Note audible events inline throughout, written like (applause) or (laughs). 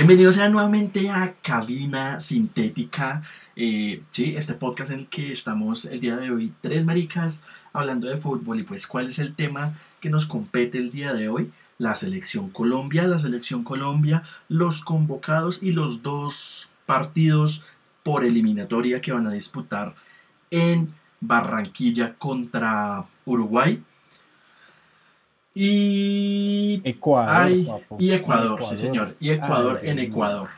Bienvenidos sean nuevamente a Cabina Sintética. Eh, sí, este podcast en el que estamos el día de hoy, tres maricas hablando de fútbol. Y pues, ¿cuál es el tema que nos compete el día de hoy? La selección Colombia, la selección Colombia, los convocados y los dos partidos por eliminatoria que van a disputar en Barranquilla contra Uruguay. Y Ecuador. y Ecuador, sí señor. Y Ecuador en Ecuador.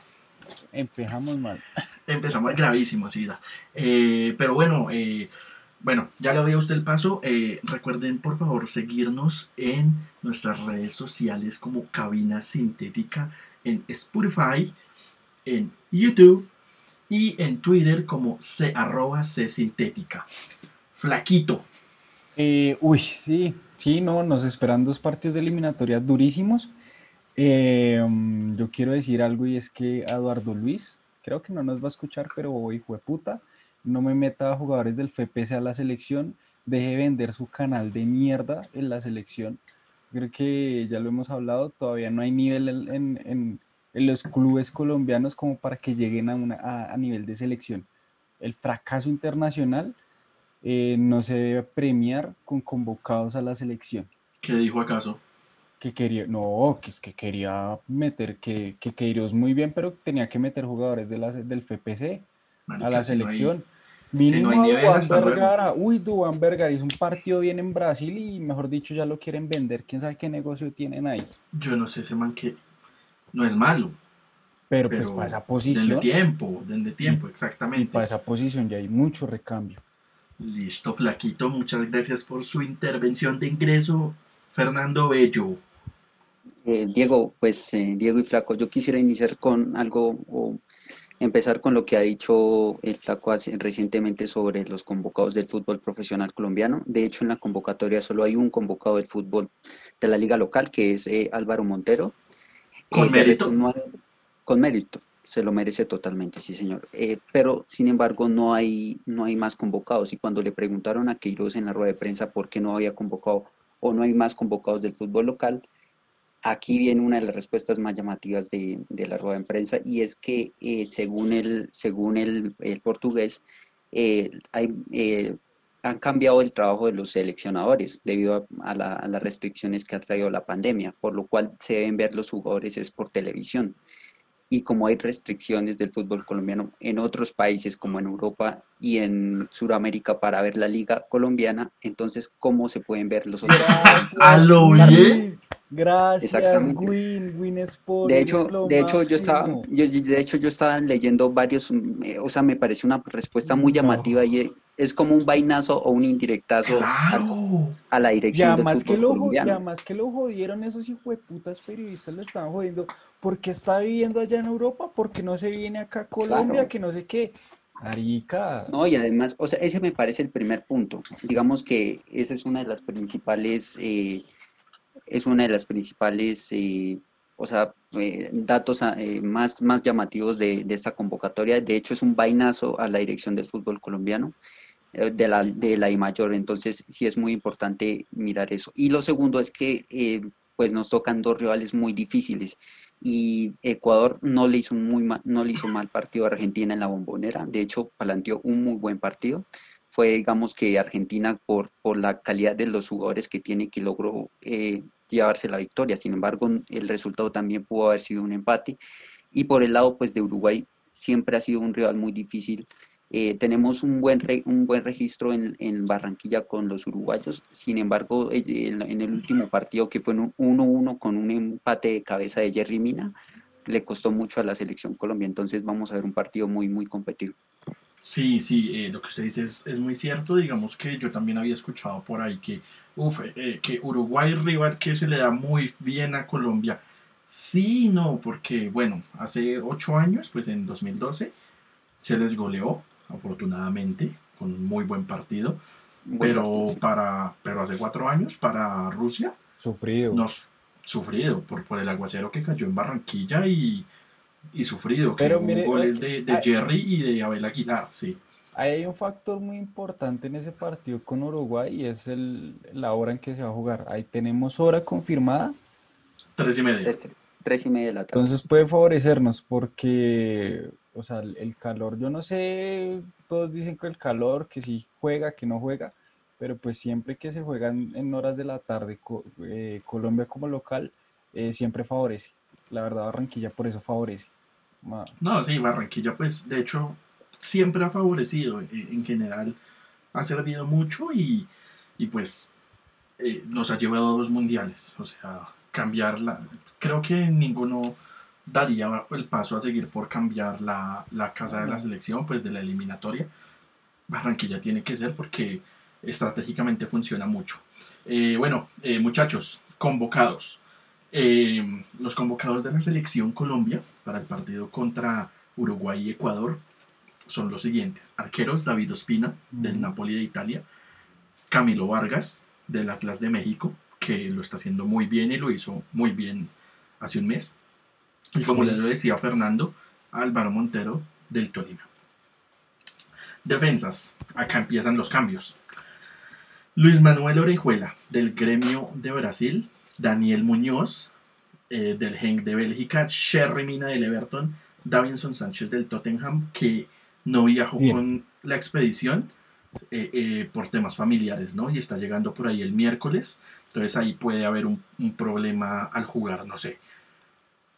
Empezamos mal. (laughs) Empezamos gravísimo, sí. Eh, pero bueno, eh, bueno, ya le doy a usted el paso. Eh, recuerden, por favor, seguirnos en nuestras redes sociales como Cabina Sintética, en Spotify, en YouTube y en Twitter como C, arroba C Sintética. Flaquito. uy, sí, Sí, no, nos esperan dos partidos de eliminatorias durísimos. Em, yo quiero decir algo y es que Eduardo Luis, creo que no nos va a escuchar, pero hijo de puta, no me meta a jugadores del FPS a la selección, deje vender su canal de mierda en la selección. Creo que ya lo hemos hablado, todavía no hay nivel en, los clubes colombianos como para que lleguen a, a nivel de selección. El fracaso internacional eh, no se debe premiar con convocados a la selección. ¿Qué dijo acaso? Que quería, no, que es que quería meter, que, que Queiroz muy bien, pero tenía que meter jugadores de la, del FPC a la selección. Mínimo Vergara. Uy, Duan Vergara hizo un partido bien en Brasil y mejor dicho ya lo quieren vender. ¿Quién sabe qué negocio tienen ahí? Yo no sé ese man que no es malo. Pero, pues para esa posición. De tiempo, de tiempo, exactamente. Para esa posición ya hay mucho recambio. Listo, Flaquito, muchas gracias por su intervención de ingreso. Fernando Bello. Eh, Diego, pues eh, Diego y Flaco, yo quisiera iniciar con algo o empezar con lo que ha dicho el Flaco recientemente sobre los convocados del fútbol profesional colombiano. De hecho, en la convocatoria solo hay un convocado del fútbol de la liga local, que es eh, Álvaro Montero. ¿Con mérito? con mérito se lo merece totalmente, sí señor. Eh, pero sin embargo no hay, no hay más convocados y cuando le preguntaron a Queiroz en la rueda de prensa por qué no había convocado o no hay más convocados del fútbol local, aquí viene una de las respuestas más llamativas de, la rueda de prensa y es que eh, según, el, según el, portugués eh, hay, han cambiado el trabajo de los seleccionadores debido a, a, las restricciones que ha traído la pandemia, por lo cual se deben ver los jugadores es por televisión y como hay restricciones del fútbol colombiano en otros países como en Europa y en Sudamérica para ver la liga colombiana, entonces cómo se pueden ver los otros ¿A lo bien? Gracias, Win, Win Sport. De hecho, de hecho yo estaba, yo, de hecho yo estaba leyendo varios, eh, o sea, me pareció una respuesta muy llamativa y es como un vainazo o un indirectazo a, la dirección del fútbol que lo, colombiano. Ya más que lo jodieron esos putas periodistas, lo estaban jodiendo. ¿Por qué está viviendo allá en Europa? ¿Por qué no se viene acá a Colombia? Que no sé qué. Arica. No, y además, o sea, ese me parece el primer punto. Digamos que esa es una de las principales... Eh, es una de las principales, eh, o sea, eh, datos ah, eh, más, más llamativos de, esta convocatoria. De hecho, es un vainazo a la dirección del fútbol colombiano, de la, de la I mayor. Entonces, sí es muy importante mirar eso. Y lo segundo es que pues nos tocan dos rivales muy difíciles y Ecuador no le hizo muy mal, no le hizo mal partido a Argentina en la bombonera, de hecho planteó un muy buen partido. Fue, digamos que Argentina, por, por la calidad de los jugadores que tiene, que logró llevarse la victoria. Sin embargo, el resultado también pudo haber sido un empate. Y por el lado pues, de Uruguay, siempre ha sido un rival muy difícil. Eh, tenemos un buen, un buen registro en, en, Barranquilla con los uruguayos. Sin embargo, eh, en, el último partido, que fue un 1-1 con un empate de cabeza de Jerry Mina, le costó mucho a la selección Colombia. Entonces, vamos a ver un partido muy, muy competitivo. Sí, sí, eh, lo que usted dice es, muy cierto. Digamos que yo también había escuchado por ahí que, uf, eh, que Uruguay rival que se le da muy bien a Colombia. Sí, no, porque bueno, hace ocho años, pues en 2012, se les goleó, afortunadamente, con un muy buen partido. pero para, pero hace cuatro años, para Rusia, sufrido. Nos, sufrido por, por el aguacero que cayó en Barranquilla y y sufrido, que Pero hubo goles de, de Jerry y de Abel Aguilar, sí. Hay un factor muy importante en ese partido con Uruguay y es el, la hora en que se va a jugar. Ahí tenemos hora confirmada. Tres y media. tres y media de la tarde. Entonces puede favorecernos porque, o sea, el el calor, yo no sé, todos dicen que el calor, que si juega, que no juega, pero pues siempre que se juegan en horas de la tarde, eh, Colombia como local, eh, siempre favorece. La verdad, Barranquilla por eso favorece. No, sí, Barranquilla, pues de hecho, siempre ha favorecido eh, en general, ha servido mucho y, y, pues eh, nos ha llevado a dos mundiales. O sea, cambiarla, creo que ninguno daría el paso a seguir por cambiar la, la casa de la selección, pues de la eliminatoria. Barranquilla tiene que ser porque estratégicamente funciona mucho. Eh, bueno, eh, muchachos, convocados. Eh, los convocados de la selección Colombia para el partido contra Uruguay y Ecuador son los siguientes. Arqueros, David Ospina, del. Napoli de Italia. Camilo Vargas, del Atlas de México, que lo está haciendo muy bien y lo hizo muy bien hace un mes. Y como Sí. le lo decía Fernando, Álvaro Montero, del Torino. Defensas. Acá empiezan los cambios. Luis Manuel Orejuela, del Gremio de Brasil. Daniel Muñoz, eh, del Genk de Bélgica. Sherry Mina del Everton. Davinson Sánchez del Tottenham, que no viajó Bien. con la expedición eh, eh, por temas familiares, ¿no? Y está llegando por ahí el miércoles. Entonces ahí puede haber un, un problema al jugar, no sé.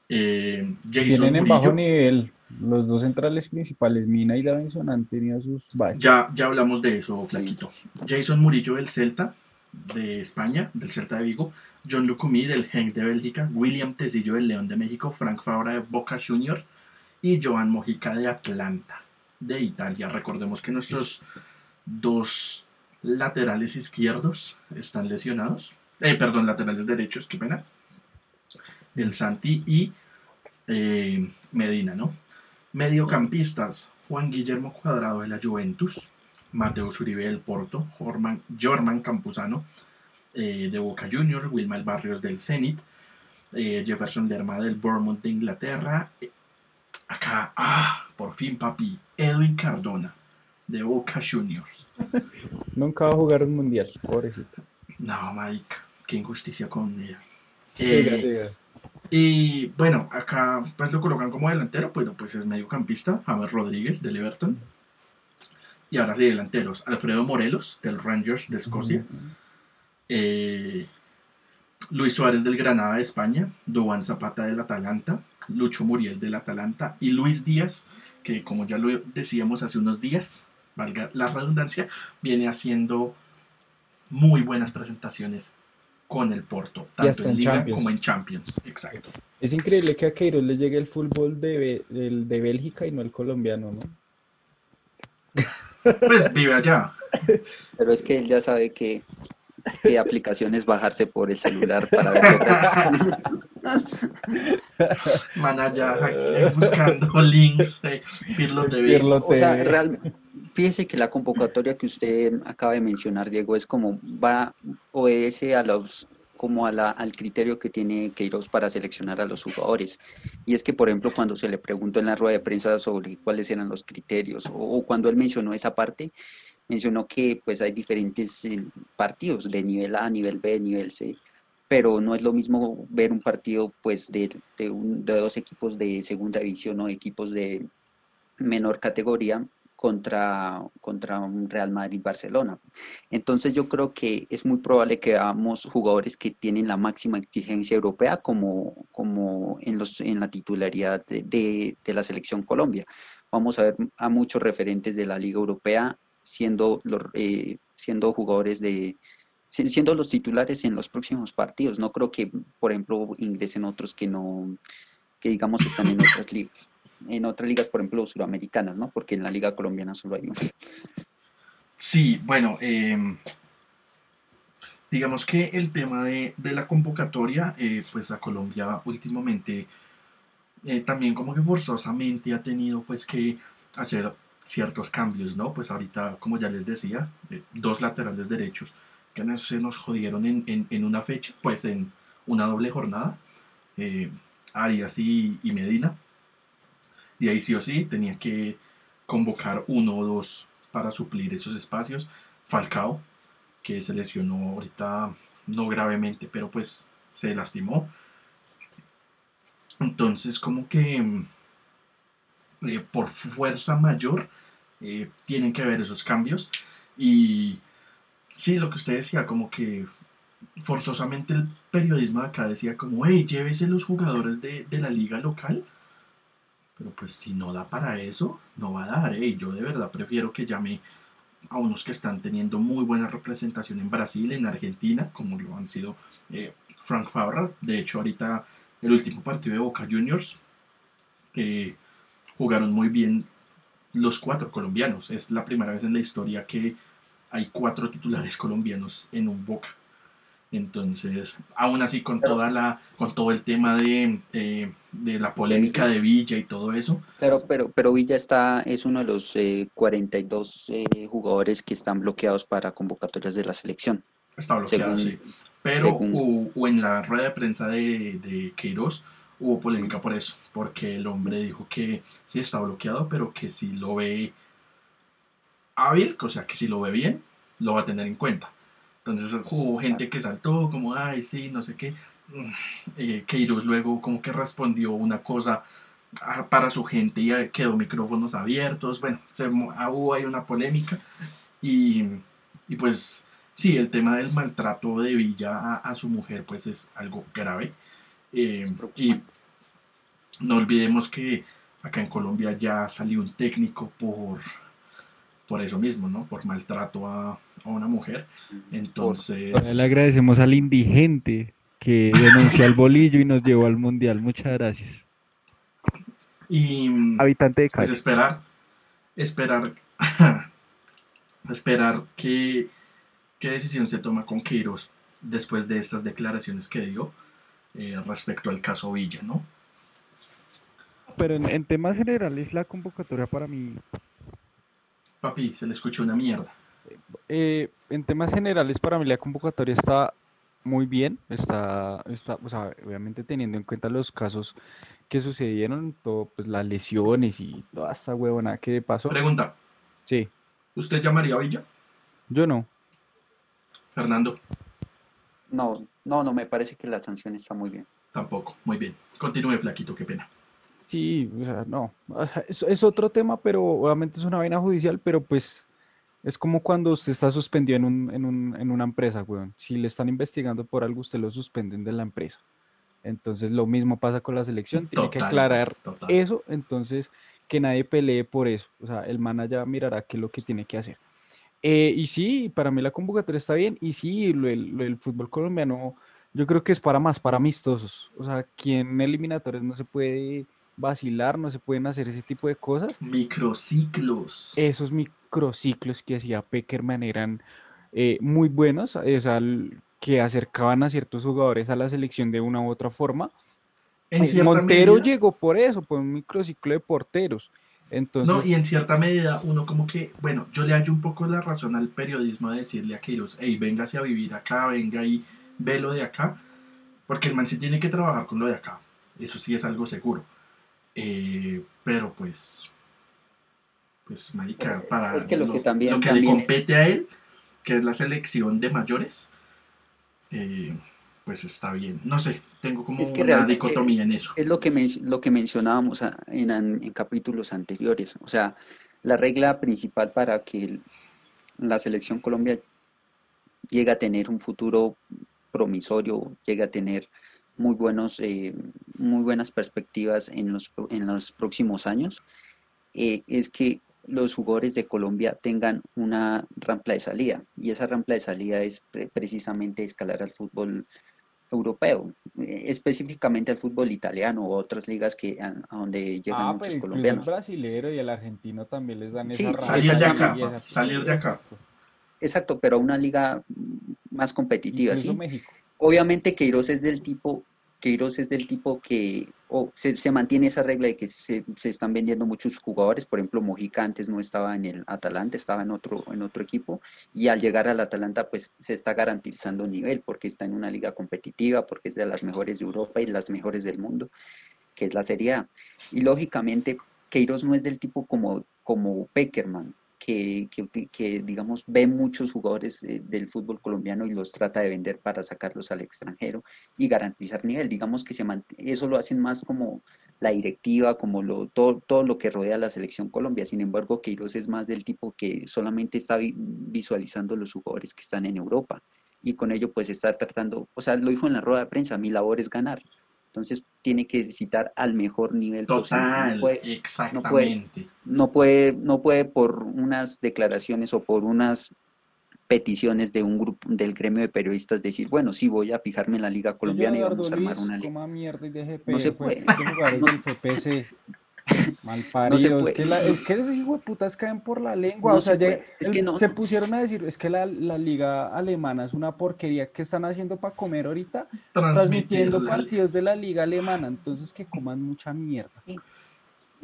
Eh, Jason Tienen en bajo nivel. Los dos centrales principales, Mina y Davinson, han tenido sus bajas. ya, ya hablamos de eso, Flaquito. Jason Murillo del Celta de España, del Celta de Vigo, John Lucumí del Genk de Bélgica, William Tecillo del León de México, Frank Fabra de Boca Junior y Joan Mojica de Atlanta de Italia. Recordemos que nuestros dos laterales izquierdos están lesionados. Eh, perdón, laterales derechos, qué pena. El Santi y eh, Medina, ¿no? Mediocampistas, Juan Guillermo Cuadrado de la Juventus, Mateus Uribe del Porto, Jorman, Jorman Campuzano eh, de Boca Juniors, Wilmar Barrios del Zenit, eh, Jefferson Lerma del Bournemouth de Inglaterra. eh, acá, ah, por fin papi, Edwin Cardona de Boca Juniors. (laughs) Nunca va a jugar un mundial, pobrecito. No, marica, qué injusticia con. Siga, siga. Y bueno, acá pues lo colocan como delantero, pero pues es mediocampista, James Rodríguez del Everton. Y ahora sí, delanteros, Alfredo Morelos del Rangers de Escocia, eh, Luis Suárez del Granada de España, Duván Zapata del Atalanta, Lucho Muriel del Atalanta y Luis Díaz, que como ya lo decíamos hace unos días, valga la redundancia, viene haciendo muy buenas presentaciones con el Porto, tanto hasta en en Liga Champions. como en Champions. Exacto. Es increíble que a Queiroz le llegue el fútbol de, el de Bélgica y no el colombiano, ¿no? (laughs) Pues vive allá. Pero es que él ya sabe que qué aplicaciones bajarse por el celular para ver. Man allá buscando links, eh, Pirlo TV. Pirlo O sea, real, fíjese que la convocatoria que usted acaba de mencionar, Diego, es como va, obedece a los como al criterio que tiene Queiroz para seleccionar a los jugadores. Y es que, por ejemplo, cuando se le preguntó en la rueda de prensa sobre cuáles eran los criterios, o, o cuando él mencionó esa parte, mencionó que pues hay diferentes eh, partidos de nivel A, nivel B, nivel C, pero no es lo mismo ver un partido pues de, de, un- de dos equipos de segunda división o equipos de menor categoría contra, contra Real Madrid-Barcelona. Entonces yo creo que es muy probable que veamos jugadores que tienen la máxima exigencia europea como, como en, los, en la titularidad de, de- la selección Colombia. Vamos a ver a muchos referentes de la Liga Europea siendo, los, eh, siendo jugadores de, si- siendo los titulares en los próximos partidos. No creo que, por ejemplo, ingresen otros que no, que digamos están en otras ligas. En otras ligas, por ejemplo, suramericanas, ¿no? Porque en la liga colombiana solo hay uno. Sí, bueno, eh, digamos que el tema de, de la convocatoria, eh, pues a Colombia últimamente eh, también como que forzosamente ha tenido pues que hacer ciertos cambios, ¿no? Pues ahorita, como ya les decía, eh, dos laterales derechos que se nos jodieron en, en- una fecha, pues en una doble jornada, Arias y, y Medina, y ahí sí o sí tenía que convocar uno o dos para suplir esos espacios. Falcao, que se lesionó ahorita, no gravemente, pero pues se lastimó. Entonces, como que mm, eh, por fuerza mayor eh, tienen que haber esos cambios. Y sí, lo que usted decía, como que forzosamente el periodismo de acá decía como, hey, llévese los jugadores de, de la liga local. Pero pues si no da para eso, no va a dar. ¿eh? Yo de verdad prefiero que llame a unos que están teniendo muy buena representación en Brasil, en Argentina, como lo han sido eh, Frank Fabra. De hecho, ahorita el último partido de Boca Juniors eh, jugaron muy bien los cuatro colombianos. Es la primera vez en la historia que hay cuatro titulares (laughs) colombianos en un Boca. Entonces, aún así con toda la, con todo el tema de, eh, de la polémica de Villa y todo eso. Pero, pero, pero Villa está, es uno de los 42 eh, eh, jugadores que están bloqueados para convocatorias de la selección. Está bloqueado, sí. Pero o en la rueda de prensa de, de Queiroz hubo polémica por eso, porque el hombre dijo que sí está bloqueado, pero que si lo ve hábil, o sea, que si lo ve bien, lo va a tener en cuenta. Entonces hubo gente que saltó como, ay, sí, no sé qué. Mm, eh, luego como que respondió una cosa ah, para su gente y quedó micrófonos abiertos. Bueno, se, ah, hubo ahí una polémica. Y, y, pues sí, el tema del maltrato de Villa a, su mujer pues es algo grave. Eh, y no olvidemos que acá en Colombia ya salió un técnico por por eso mismo, ¿no? Por maltrato a, una mujer. Entonces... Le agradecemos al indigente que denunció al bolillo y nos llevó al mundial. Muchas gracias. Y... Habitante de Cali. Pues esperar, esperar, (laughs) esperar que, qué decisión se toma con Queiroz después de estas declaraciones que dio eh, respecto al caso Villa, ¿no? Pero en, en temas generales la convocatoria para mí Papi, se le escuchó una mierda. Eh, en temas generales, para mí la convocatoria está muy bien. Está, está o sea, obviamente teniendo en cuenta los casos que sucedieron, todo, pues las lesiones y toda esta huevona que pasó. Pregunta. Sí. ¿Usted llamaría a Villa? Yo no. Fernando. No, no, no, me parece que la sanción está muy bien. Tampoco, muy bien. Continúe, flaquito, qué pena. Sí, o sea, no. es, otro tema, pero obviamente es una vaina judicial, pero pues es como cuando usted está suspendido en, un, en, un, en una empresa, weón. Si le están investigando por algo, usted lo suspenden de la empresa. Entonces lo mismo pasa con la selección, tiene que aclarar eso, entonces que nadie pelee por eso. O sea, el manager mirará qué es lo que tiene que hacer. Eh, y sí, para mí la convocatoria está bien, y sí, el fútbol colombiano, yo creo que es para más, para amistosos. O sea, quien eliminatorios no se puede vacilar, no se pueden hacer ese tipo de cosas. Microciclos. Esos microciclos que hacía Peckerman eran eh, muy buenos, o sea, que acercaban a ciertos jugadores a la selección de una u otra forma. En Montero llegó por eso, por un microciclo de porteros. Entonces, no, y en cierta medida uno como que, bueno, yo le hallo un poco la razón al periodismo de decirle a Queiroz, hey, véngase a vivir acá, venga y ve lo de acá, porque el man sí tiene que trabajar con lo de acá, eso sí es algo seguro. Eh, pero pues, pues, marica, para lo, que, también, le compete a él, que es la selección de mayores, eh, pues está bien. No sé, tengo como una dicotomía en eso. Es lo que, lo que mencionábamos en, en, capítulos anteriores. O sea, la regla principal para que la selección Colombia llegue a tener un futuro promisorio, llegue a tener muy, buenos, eh, muy buenas perspectivas en los, en los próximos años, eh, es que los jugadores de Colombia tengan una rampa de salida y esa rampa de salida es precisamente escalar al fútbol europeo, eh, específicamente al fútbol italiano o otras ligas que a, donde llegan ah, muchos colombianos. El brasileño y el argentino también les dan esa rampa. Salir de acá, salir de acá. Exacto, pero una liga más competitiva, ¿sí? México. Obviamente Queiroz es del tipo, Queiroz es del tipo que se, mantiene esa regla de que se, están vendiendo muchos jugadores, por ejemplo Mojica antes no estaba en el Atalanta, estaba en otro, en otro equipo, y al llegar al Atalanta pues se está garantizando nivel, porque está en una liga competitiva, porque es de las mejores de Europa y las mejores del mundo, que es la Serie A. Y lógicamente Queiroz no es del tipo como, como que, que, que, digamos, ve muchos jugadores eh, del fútbol colombiano y los trata de vender para sacarlos al extranjero y garantizar nivel. Digamos que se eso lo hacen más como la directiva, como lo, todo, todo lo que rodea a la selección Colombia. Sin embargo, Queiroz es más del tipo que solamente está visualizando los jugadores que están en Europa y con ello pues está tratando, o sea, lo dijo en la rueda de prensa, mi labor es ganar. Entonces tiene que citar al mejor nivel Total, posible. exactamente. No puede, no puede, por unas declaraciones o por unas peticiones de un grupo del gremio de periodistas decir, bueno, sí voy a fijarme en la liga colombiana y vamos a armar una liga. no se puede. (laughs) (laughs) Mal parido, es, que la, es que esos hijos de putas caen por la lengua. o sea, es que no, se pusieron a decir, es que la, la, liga alemana es una porquería que están haciendo para comer ahorita, transmitiendo partidos de la liga alemana, entonces que coman mucha mierda.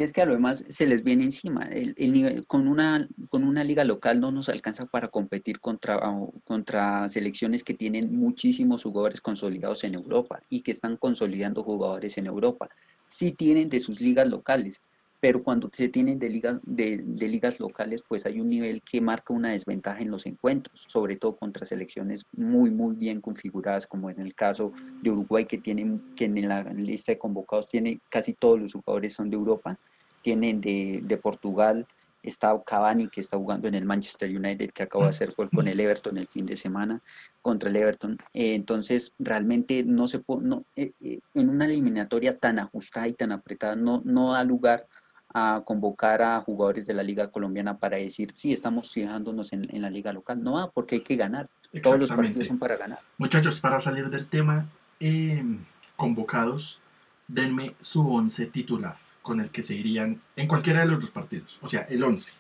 Y es que a lo demás se les viene encima. El, el nivel, con, una, con una liga local no nos alcanza para competir contra, contra selecciones que tienen muchísimos jugadores consolidados en Europa y que están consolidando jugadores en Europa sí tienen de sus ligas locales, pero cuando se tienen de, ligas, de, ligas locales, pues hay un nivel que marca una desventaja en los encuentros, sobre todo contra selecciones muy, muy bien configuradas, como es en el caso de Uruguay, que, tienen, que en la lista de convocados tiene casi todos los jugadores son de Europa, tienen de, de Portugal, está Cavani que está jugando en el Manchester United que acaba de hacer gol con el Everton el fin de semana contra el Everton. Eh, entonces realmente no se puede no, eh, eh, en una eliminatoria tan ajustada y tan apretada no, no da lugar a convocar a jugadores de la liga colombiana para decir sí estamos fijándonos en, en la liga local no porque hay que ganar. Todos los partidos son para ganar. Muchachos para salir del tema convocados denme su once titular con el que se irían en cualquiera de los dos partidos. O sea, el 11.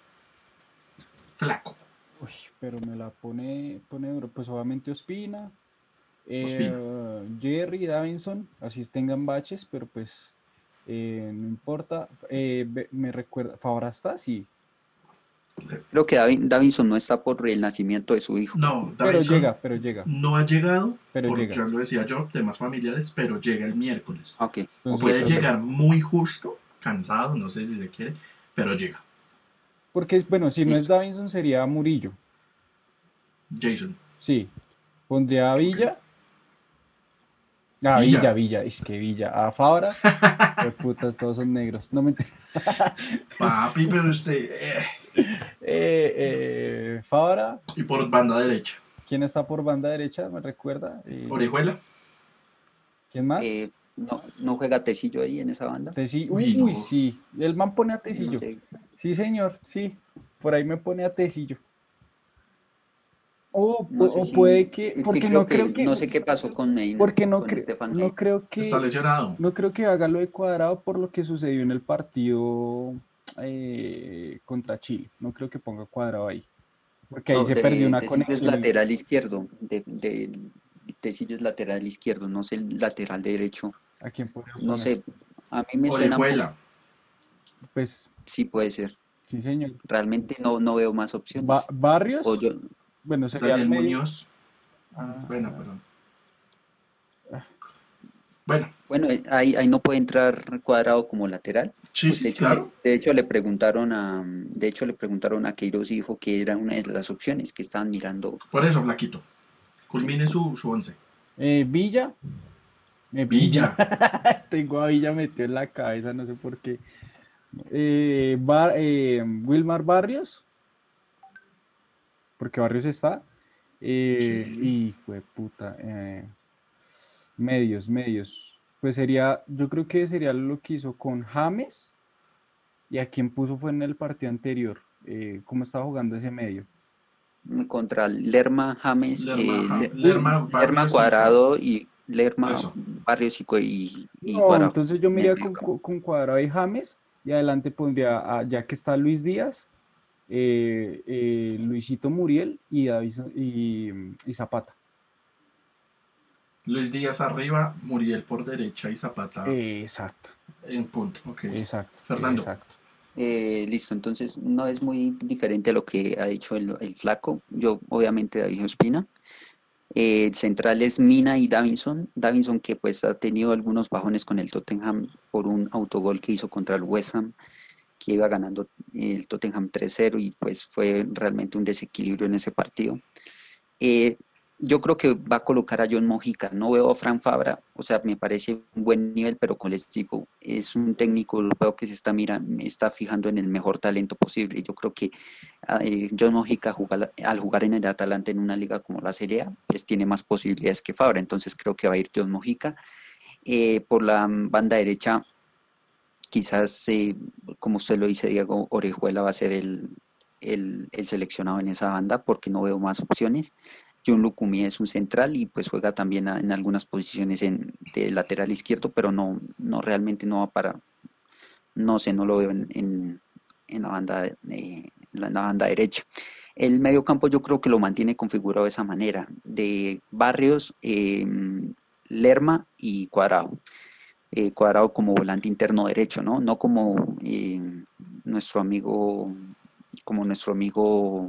Flaco. Uy, pero me la pone, pone pues obviamente Ospina, eh, Jerry, Davinson, así tengan baches, pero pues eh, no importa. Eh, me recuerda, ¿Favora está? Sí. Creo que Davinson no está por el nacimiento de su hijo. No, pero llega, pero llega. No ha llegado, pero llega. ya lo decía yo, temas familiares, pero llega el miércoles. Okay. Puede llegar muy justo cansado, no sé si se quiere, pero llega. Porque, bueno, si no es Davinson sería Murillo. Jason. Sí. Pondría a Villa. Ah, Villa. Villa, es que Villa. A Fabra. (laughs) Pues putas, todos son negros. No me (laughs) Papi, pero usted. Eh. Eh, eh, Fabra. Y por banda derecha. ¿Quién está por banda derecha? ¿Me recuerda? Orejuela. ¿Quién más? No, no juega Tecillo ahí en esa banda. Uy, sí. El man pone a Tecillo. Sí, señor, sí. Por ahí me pone a Tecillo. O, puede que. Porque no creo que. No sé qué pasó con Medina. Porque no, no creo que. Está lesionado. No creo que haga lo de cuadrado por lo que sucedió en el partido eh, contra Chile. No creo que ponga cuadrado ahí. Porque ahí se perdió una conexión. Es lateral izquierdo de, Tecillo es lateral izquierdo, no sé el lateral derecho. ¿A quién No sé, a mí me suena. Pues. Sí, puede ser. Sí, señor. Realmente no, no veo más opciones. ¿Barrios? yo... Bueno, sería el Muñoz. Ah, bueno, perdón. Ah. Bueno. Bueno, eh, ahí, ahí no puede entrar cuadrado como lateral. Sí, pues, de hecho, claro. de hecho le preguntaron a de hecho le preguntaron a Queiroz y dijo que era una de las opciones que estaban mirando. Por eso, flaquito. Culmine su, su once. Eh, Villa. Eh, Villa. (laughs) Tengo a Villa metido en la cabeza, no sé por qué. Eh, eh, Wilmar Barrios. Porque Barrios está. Y, fue puta. medios, medios. Pues sería, yo creo que sería lo que hizo con James. Y a quien puso fue en el partido anterior. ¿Cómo estaba jugando ese medio? Contra Lerma James, Lerma, eh, Lerma, Cuadrado y Lerma Barrios y, y, Cuadrado. Entonces yo miraría con, con, Cuadrado y James y adelante pondría, ya que está Luis Díaz, eh, eh, Luisito Muriel y, David, y, y, Zapata. Luis Díaz arriba, Muriel por derecha y Zapata. exacto. En punto, ok. Exacto. Fernando. Exacto. Eh, listo, entonces no es muy diferente a lo que ha dicho el, flaco. Yo, obviamente, David Ospina. Eh, central es Mina y Davinson. Davinson que pues ha tenido algunos bajones con el Tottenham por un autogol que hizo contra el West Ham. que iba ganando el Tottenham 3-0 y pues fue realmente un desequilibrio en ese partido. Eh, yo creo que va a colocar a John Mojica. No veo a Fran Fabra, o sea, me parece un buen nivel, pero con les digo, es un técnico europeo que se está mirando, está fijando en el mejor talento posible. Yo creo que eh, John Mojica al jugar en el Atalanta en una liga como la Serie A, pues tiene más posibilidades que Fabra. Entonces creo que va a ir John Mojica. Eh, por la banda derecha, quizás, eh, como usted lo dice, Diego Orejuela va a ser el, el seleccionado en esa banda porque no veo más opciones. John Lucumí es un central y pues juega también en algunas posiciones en, de lateral izquierdo, pero no, no realmente no va para, no sé, no lo veo en, la, banda, en la banda derecha. El medio campo yo creo que lo mantiene configurado de esa manera, de Barrios, em, Lerma y Cuadrado. Eh, cuadrado como volante interno derecho, ¿no? No como em, nuestro amigo, como nuestro amigo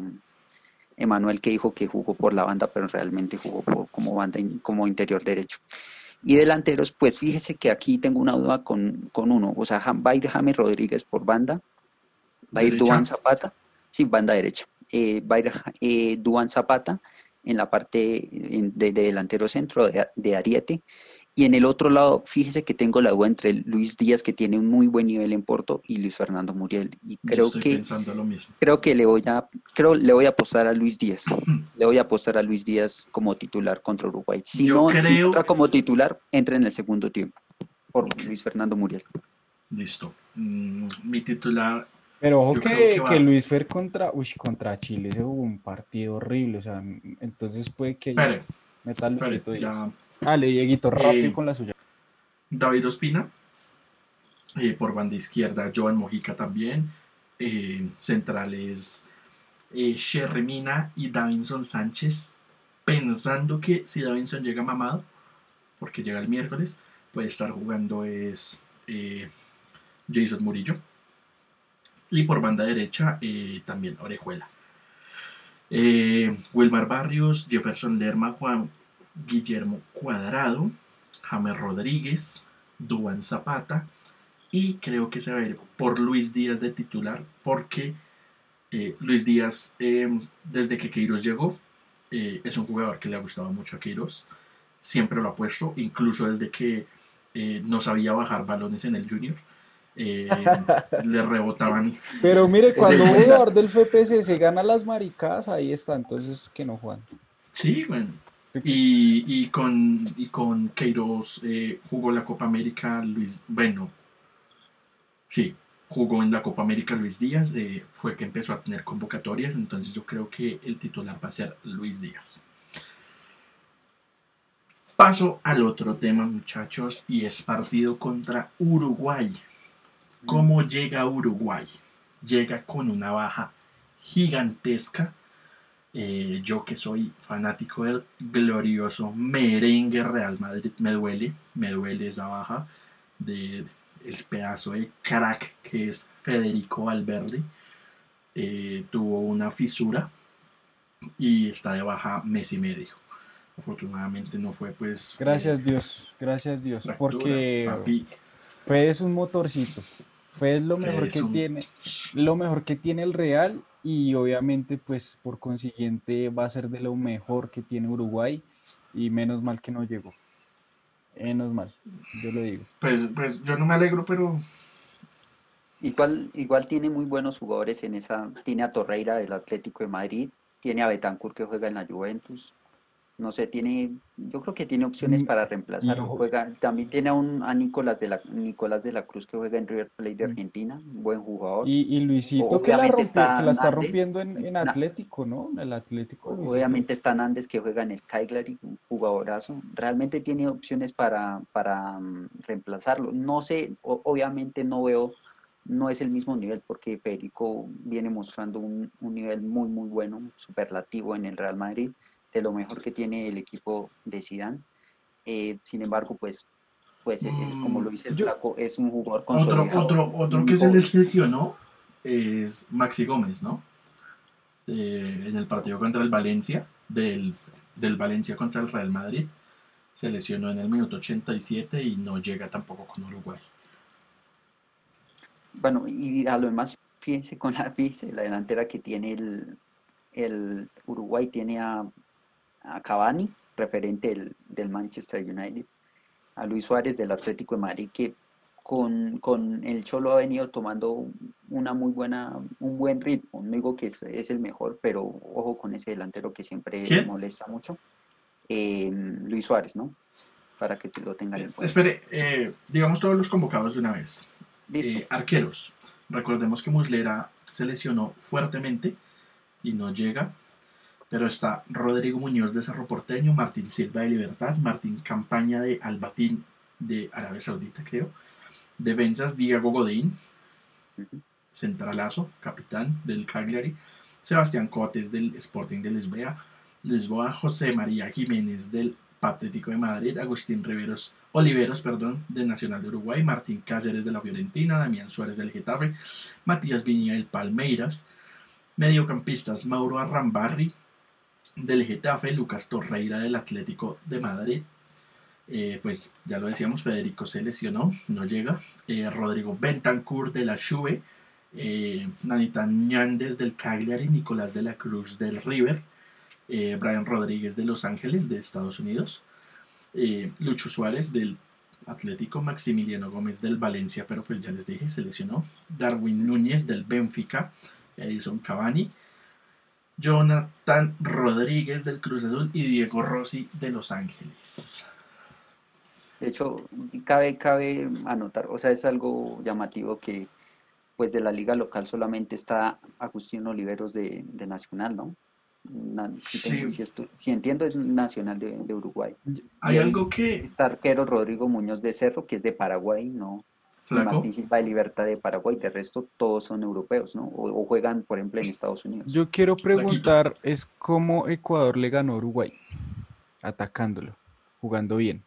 Emanuel que dijo que jugó por la banda, pero realmente jugó como banda como interior derecho. Y delanteros, pues fíjese que aquí tengo una duda con, uno. O sea, va a ir James Rodríguez por banda, va a ir Duan Zapata, sí, banda derecha. Eh, va a ir eh, Duan Zapata en la parte de, delantero centro de, de, Ariete y en el otro lado, fíjese que tengo la duda entre Luis Díaz, que tiene un muy buen nivel en Porto, y Luis Fernando Muriel. Y creo que creo que le voy a creo le voy a apostar a Luis Díaz. (clears throat) le voy a apostar a Luis Díaz como titular contra Uruguay. Si no entra como titular, entra en el segundo tiempo por Luis Fernando Muriel. Listo. Mm, mi titular pero ojo que, que, Luis Fer contra, uy, contra Chile se jugó un partido horrible, o sea, entonces puede que meta ya, Dale, Dieguito, rápido eh, con la suya. David Ospina. Eh, por banda izquierda, Joan Mojica también. Eh, centrales, Sherry Mina y Davinson Sánchez. Pensando que si Davinson llega mamado, porque llega el miércoles, puede estar jugando es Jason Murillo. Y por banda derecha, también Orejuela. Wilmar Barrios, Jefferson Lerma, Juan Guillermo Cuadrado, James Rodríguez, Duan Zapata y creo que se va a ir por Luis Díaz de titular porque eh, Luis Díaz em, desde que Queiroz llegó eh, es un jugador que le ha gustado mucho a Queiroz, siempre lo ha puesto, incluso desde que eh, no sabía bajar balones en el junior. le rebotaban. (laughs) Pero mire, cuando un jugador del FPS se gana las maricadas, ahí está, entonces que no juegan. Sí, bueno, y, y, con, y con Queiroz eh, jugó la Copa América Luis, bueno, sí, jugó en la Copa América Luis Díaz, eh, fue que empezó a tener convocatorias, entonces yo creo que el titular va a ser Luis Díaz. Paso al otro tema, muchachos, y es partido contra Uruguay. ¿Cómo llega Uruguay? Llega con una baja gigantesca eh, yo que soy fanático del glorioso merengue Real Madrid, me duele, me duele esa baja de el pedazo de crack que es Federico Valverde. Eh, tuvo una fisura y está de baja mes y medio. Afortunadamente no fue pues... Gracias eh, Dios, gracias Dios, porque fue es un motorcito. Fue lo mejor que tiene, lo mejor que tiene el Real y obviamente pues por consiguiente va a ser de lo mejor que tiene Uruguay y menos mal que no llegó. Menos mal, yo lo digo. Pues, pues yo no me alegro, pero... Igual, igual tiene muy buenos jugadores en esa, tiene a Torreira del Atlético de Madrid, tiene a Betancourt que juega en la Juventus, no sé, tiene, yo creo que tiene opciones para reemplazar. Juega, también tiene a, un, a Nicolás, de la, Nicolás de la Cruz que juega en River Plate de mm. Argentina, un buen jugador. Y, Luisito que la, está, rompiendo en, Atlético, ¿no? El Atlético. Obviamente está Nández que juega en el Cagliari, un jugadorazo. Realmente tiene opciones para, para mm, reemplazarlo. No sé, obviamente no veo, no es el mismo nivel porque Federico viene mostrando un, un nivel muy, muy bueno, superlativo en el Real Madrid de lo mejor que tiene el equipo de Zidane. Eh, sin embargo, pues, pues como lo dice el Flaco, es un jugador consolidado. Otro, otro, que se les lesionó es Maxi Gómez, ¿no? en el partido contra el Valencia, del, del Valencia contra el Real Madrid, se lesionó en el minuto 87 y no llega tampoco con Uruguay. bueno, y a lo demás, fíjense con la, fíjense, la delantera que tiene el, el Uruguay, tiene a, a Cavani, referente del, del Manchester United, a Luis Suárez del Atlético de Madrid, que con, con, el Cholo ha venido tomando una muy buena, un buen ritmo. No digo que es, es el mejor, pero ojo con ese delantero que siempre molesta mucho. Eh, Luis Suárez, ¿no? Para que te lo tengan en cuenta. Espere, eh, digamos todos los convocados de una vez. Eh, arqueros. Recordemos que Muslera se lesionó fuertemente y no llega. Pero está Rodrigo Muñoz de Cerro Porteño, Martín Silva de Libertad, Martín Campaña de Albatín de Arabia Saudita, creo. Defensas Diego Godín, centralazo, capitán del Cagliari. Sebastián Cotes del Sporting de Lisboa. Lisboa, José María Jiménez del Patético de Madrid, Agustín Riveros, Oliveros perdón, del Nacional de Uruguay, Martín Cáceres de la Fiorentina, Damián Suárez del Getafe, Matías Viña del Palmeiras, mediocampistas Mauro Arrambarri del Getafe, Lucas Torreira del Atlético de Madrid, eh, pues ya lo decíamos, Federico se lesionó, no llega, eh, Rodrigo Bentancur de la Juve, eh, Nanita Ñandes del Cagliari, Nicolás de la Cruz del River, eh, Brian Rodríguez de Los Ángeles, de Estados Unidos, Lucho Suárez del Atlético, Maximiliano Gómez del Valencia, pero pues ya les dije, se lesionó, Darwin Núñez del Benfica, Edison Cavani, Jonathan Rodríguez del Cruz Azul y Diego Rossi de Los Ángeles. De hecho, cabe, cabe anotar, o sea, es algo llamativo que pues de la liga local solamente está Agustín Oliveros de Nacional, ¿no? si, entiendo, es nacional de, Uruguay. Hay algo que. Está arquero Rodrigo Muñoz de Cerro, que es de Paraguay, ¿no? Martín Silva de Libertad de Paraguay, de resto todos son europeos, ¿no? O, juegan, por ejemplo, en Estados Unidos. Yo quiero preguntar, es cómo Ecuador le ganó a Uruguay, atacándolo, jugando bien,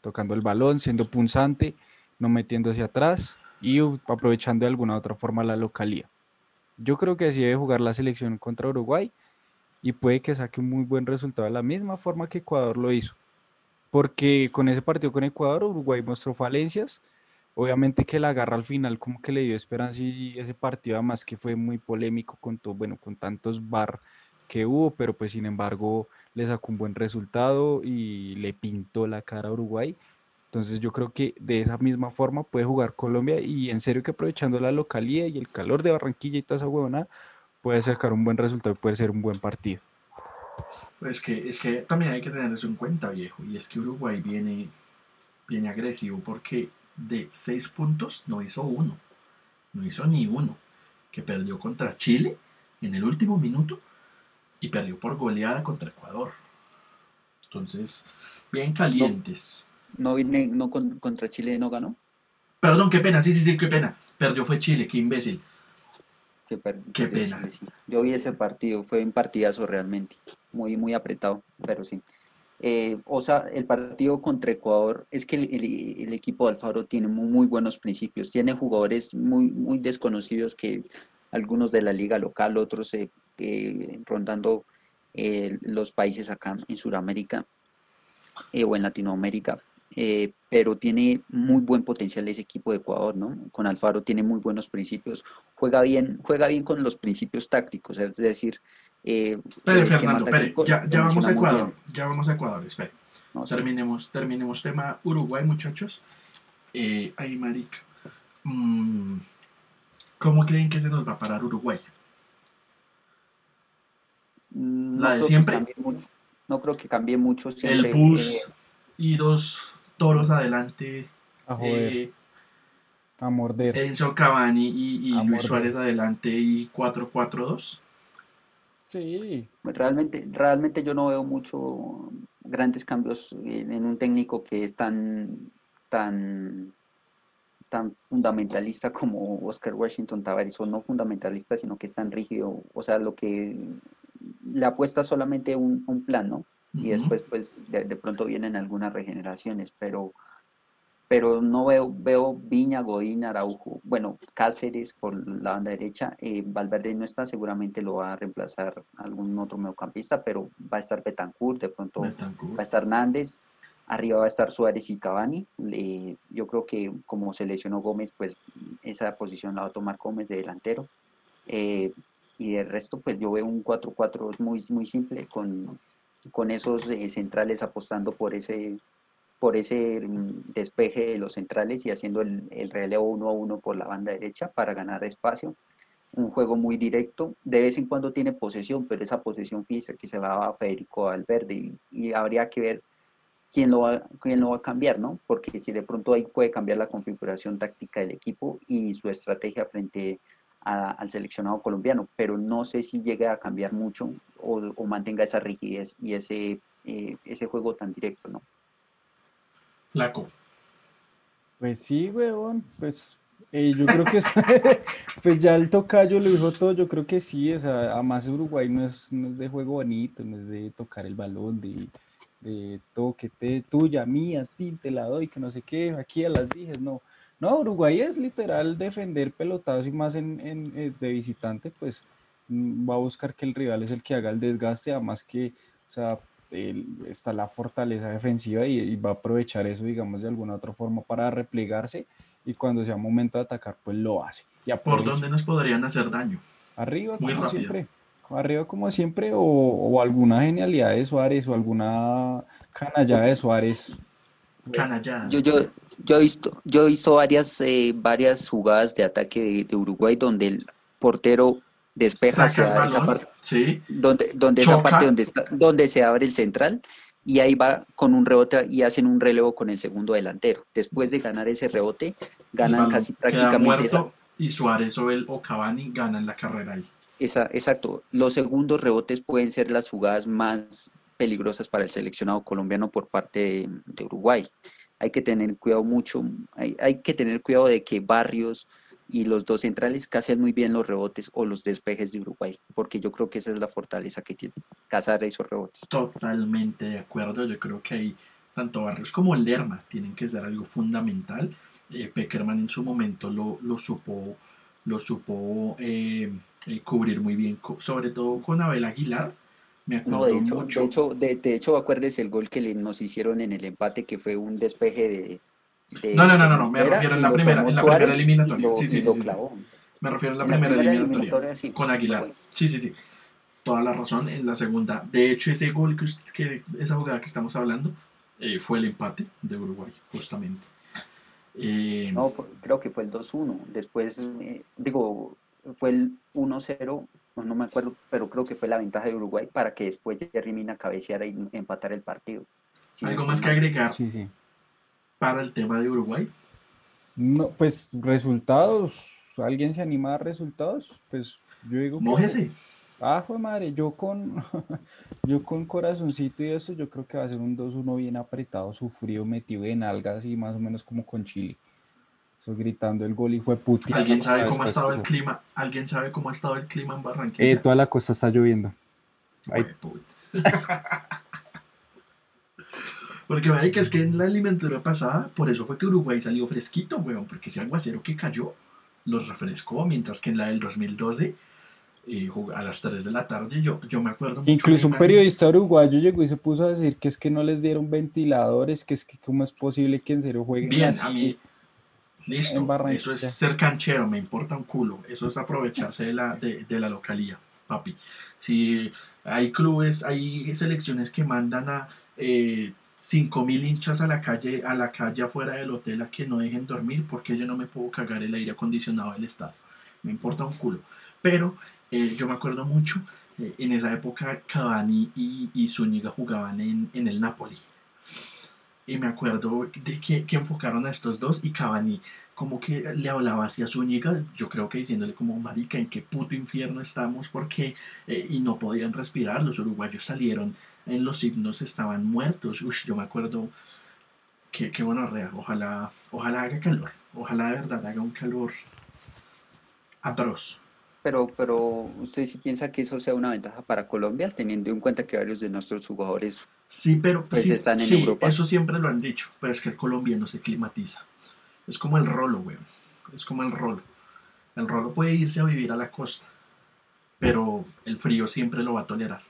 tocando el balón, siendo punzante, no metiéndose atrás y aprovechando de alguna otra forma la localía. Yo creo que así debe jugar la selección contra Uruguay y puede que saque un muy buen resultado de la misma forma que Ecuador lo hizo. Porque con ese partido con Ecuador, Uruguay mostró falencias. Obviamente que la agarra al final como que le dio esperanza y ese partido además que fue muy polémico con todo, bueno, con tantos bar que hubo, pero pues sin embargo le sacó un buen resultado y le pintó la cara a Uruguay. Entonces yo creo que de esa misma forma puede jugar Colombia y en serio que aprovechando la localidad y el calor de Barranquilla y toda esa huevona, puede sacar un buen resultado y puede ser un buen partido. Pues que es que también hay que tener eso en cuenta, viejo, y es que Uruguay viene, viene agresivo porque de seis puntos no hizo uno, no hizo ni uno, que perdió contra Chile en el último minuto y perdió por goleada contra Ecuador. Entonces, bien calientes. ¿No, vine, no contra Chile no ganó? Perdón, qué pena, sí, sí, sí, qué pena. Perdió fue Chile, qué imbécil. Qué, pena. Yo vi ese partido, fue un partidazo realmente, muy, muy apretado, pero sí. Eh, o sea, el partido contra Ecuador es que el, equipo de Alfaro tiene muy, buenos principios, tiene jugadores muy, muy desconocidos que algunos de la liga local, otros eh, eh, rondando los países acá en Sudamérica o en Latinoamérica, eh, pero tiene muy buen potencial ese equipo de Ecuador, ¿no? Con Alfaro tiene muy buenos principios, juega bien, juega bien con los principios tácticos, es decir... Eh, Fernando, ya, vamos a Ecuador, ya vamos a Ecuador, espere. terminemos, terminemos tema Uruguay, muchachos. Eh, ay, marica. Mm, ¿Cómo creen que se nos va a parar Uruguay? Mm, ¿La de siempre? No creo que cambie mucho. Siempre, el bus eh, y dos toros adelante. A eh, a morder. Enzo Cavani y, Luis Suárez adelante y 4-4-2. Sí. Realmente, realmente yo no veo mucho grandes cambios en, un técnico que es tan, tan, tan fundamentalista como Oscar Washington Tavares, o no fundamentalista, sino que es tan rígido. O sea, lo que le apuesta solamente un, un plan, ¿no? Y después pues de, pronto vienen algunas regeneraciones, pero, pero no veo, veo Viña, Godín, Araujo, bueno, Cáceres por la banda derecha, eh, Valverde no está, seguramente lo va a reemplazar algún otro mediocampista, pero va a estar Betancourt, de pronto va a estar Hernández, Arriba va a estar Suárez y Cavani. yo creo que como se lesionó Gómez, pues esa posición la va a tomar Gómez de delantero. Eh, y del resto, pues yo veo un 4-4 muy, muy simple con, con esos eh, centrales apostando por ese, por ese mm, despeje de los centrales y haciendo el, el relevo uno a uno por la banda derecha para ganar espacio. Un juego muy directo, de vez en cuando tiene posesión, pero esa posesión física que se la va a Federico Valverde y, y habría que ver quién lo, va, quién lo va a cambiar, ¿no? Porque si de pronto ahí puede cambiar la configuración táctica del equipo y su estrategia frente al seleccionado colombiano, pero no sé si llegue a cambiar mucho o, mantenga esa rigidez y ese, eh, ese juego tan directo, ¿no? Flaco. Pues sí, weón, pues eh, yo creo que (laughs) pues ya el tocayo lo dijo todo, yo creo que sí, o sea, además Uruguay no es, no es de juego bonito, no es de tocar el balón, de de toquete tuya, mía, ti, te la doy, que no sé qué, aquí a las dije, no. No, Uruguay es literal defender pelotados y más en, eh, de visitante, pues mm, va a buscar que el rival es el que haga el desgaste, además que, o sea, está la fortaleza defensiva y, va a aprovechar eso, digamos, de alguna otra forma para replegarse y cuando sea momento de atacar, pues lo hace. ¿Por dónde nos podrían hacer daño? Arriba, como siempre arriba como siempre o, alguna genialidad de Suárez o alguna canallada de Suárez. Canallada. Yo, yo, yo he visto, yo he visto varias, eh, varias jugadas de ataque de, Uruguay donde el portero despeja hacia esa parte, donde, donde esa parte donde está, donde se abre el central y ahí va con un rebote y hacen un relevo con el segundo delantero. Después de ganar ese rebote, ganan casi prácticamente. y Suárez o el o Cavani ganan la carrera ahí. Esa, exacto. Los segundos rebotes pueden ser las jugadas más peligrosas para el seleccionado colombiano por parte de, Uruguay. Hay que tener cuidado mucho, hay, que tener cuidado de que Barrios y los dos centrales casen muy bien los rebotes o los despejes de Uruguay, porque yo creo que esa es la fortaleza que tiene, cazar esos rebotes. Totalmente de acuerdo, yo creo que hay tanto Barrios como Lerma tienen que ser algo fundamental. Eh, Peckerman en su momento lo, lo supo, lo supo eh, eh, cubrir muy bien, sobre todo con Abel Aguilar. Me acuerdo de hecho, mucho. De hecho, de, hecho, acuérdese el gol que nos hicieron en el empate, que fue un despeje de. no, no, no, no, me refiero en la primera, en la primera eliminatoria. sí, sí, sí, Me refiero en la, primera, eliminatoria, con Aguilar. Sí, sí, sí. Toda la razón. En la segunda, de hecho, ese gol, que, que esa jugada que estamos hablando, eh, fue el empate de Uruguay, justamente. Eh, no, creo que fue el 2-1. Después, digo, fue el 1-0, no, me acuerdo, pero creo que fue la ventaja de Uruguay para que después Jerry Mina cabeceara y empatar el partido. ¿Algo más que agregar sí, sí. para el tema de Uruguay? No, pues resultados, ¿alguien se anima a resultados? Pues yo digo Mójese. Ah, joder madre, yo con, (laughs) yo con corazoncito y eso, yo creo que va a ser un 2-1 bien apretado, sufrido, metido en algas y más o menos como con Chile gritando el gol y fue puti. ¿Alguien sabe cómo ha estado el clima? ¿Alguien sabe cómo ha estado el clima en Barranquilla? Eh, toda la costa está lloviendo. (laughs) Porque vaya que es que en la alimentación pasada, por eso fue que Uruguay salió fresquito, weón, porque ese aguacero que cayó los refrescó, mientras que en la del 2012 eh, a las 3 de la tarde, yo, yo me acuerdo mucho Incluso un periodista uruguayo llegó y se puso a decir que es que no les dieron ventiladores, que es que cómo es posible que en serio jueguen Bien, a mí, Listo, eso es ser canchero, me importa un culo. Eso es aprovecharse de la, de, de la localía, papi. Si hay clubes, hay selecciones que mandan a eh, 5.000 hinchas a la calle, a la calle afuera del hotel a que no dejen dormir, porque yo no me puedo cagar el aire acondicionado del estadio. Me importa un culo. Pero eh, yo me acuerdo mucho, eh, en esa época Cavani y, y Zúñiga jugaban en, en el Napoli y me acuerdo de que, que, enfocaron a estos dos y Cavani como que le hablaba hacia Zúñiga, yo creo que diciéndole como marica en qué puto infierno estamos porque eh, y no podían respirar, los uruguayos salieron en los signos estaban muertos, Uy, yo me acuerdo que, que bueno, ojalá, ojalá haga calor, ojalá de verdad haga un calor atroz. Pero, pero usted sí piensa que eso sea una ventaja para Colombia, teniendo en cuenta que varios de nuestros jugadores Sí, pero pues, están en Europa. Eso siempre lo han dicho, pero es que el colombiano se climatiza. Es como el rolo, güey. Es como el rolo. El rolo puede irse a vivir a la costa, pero el frío siempre lo va a tolerar.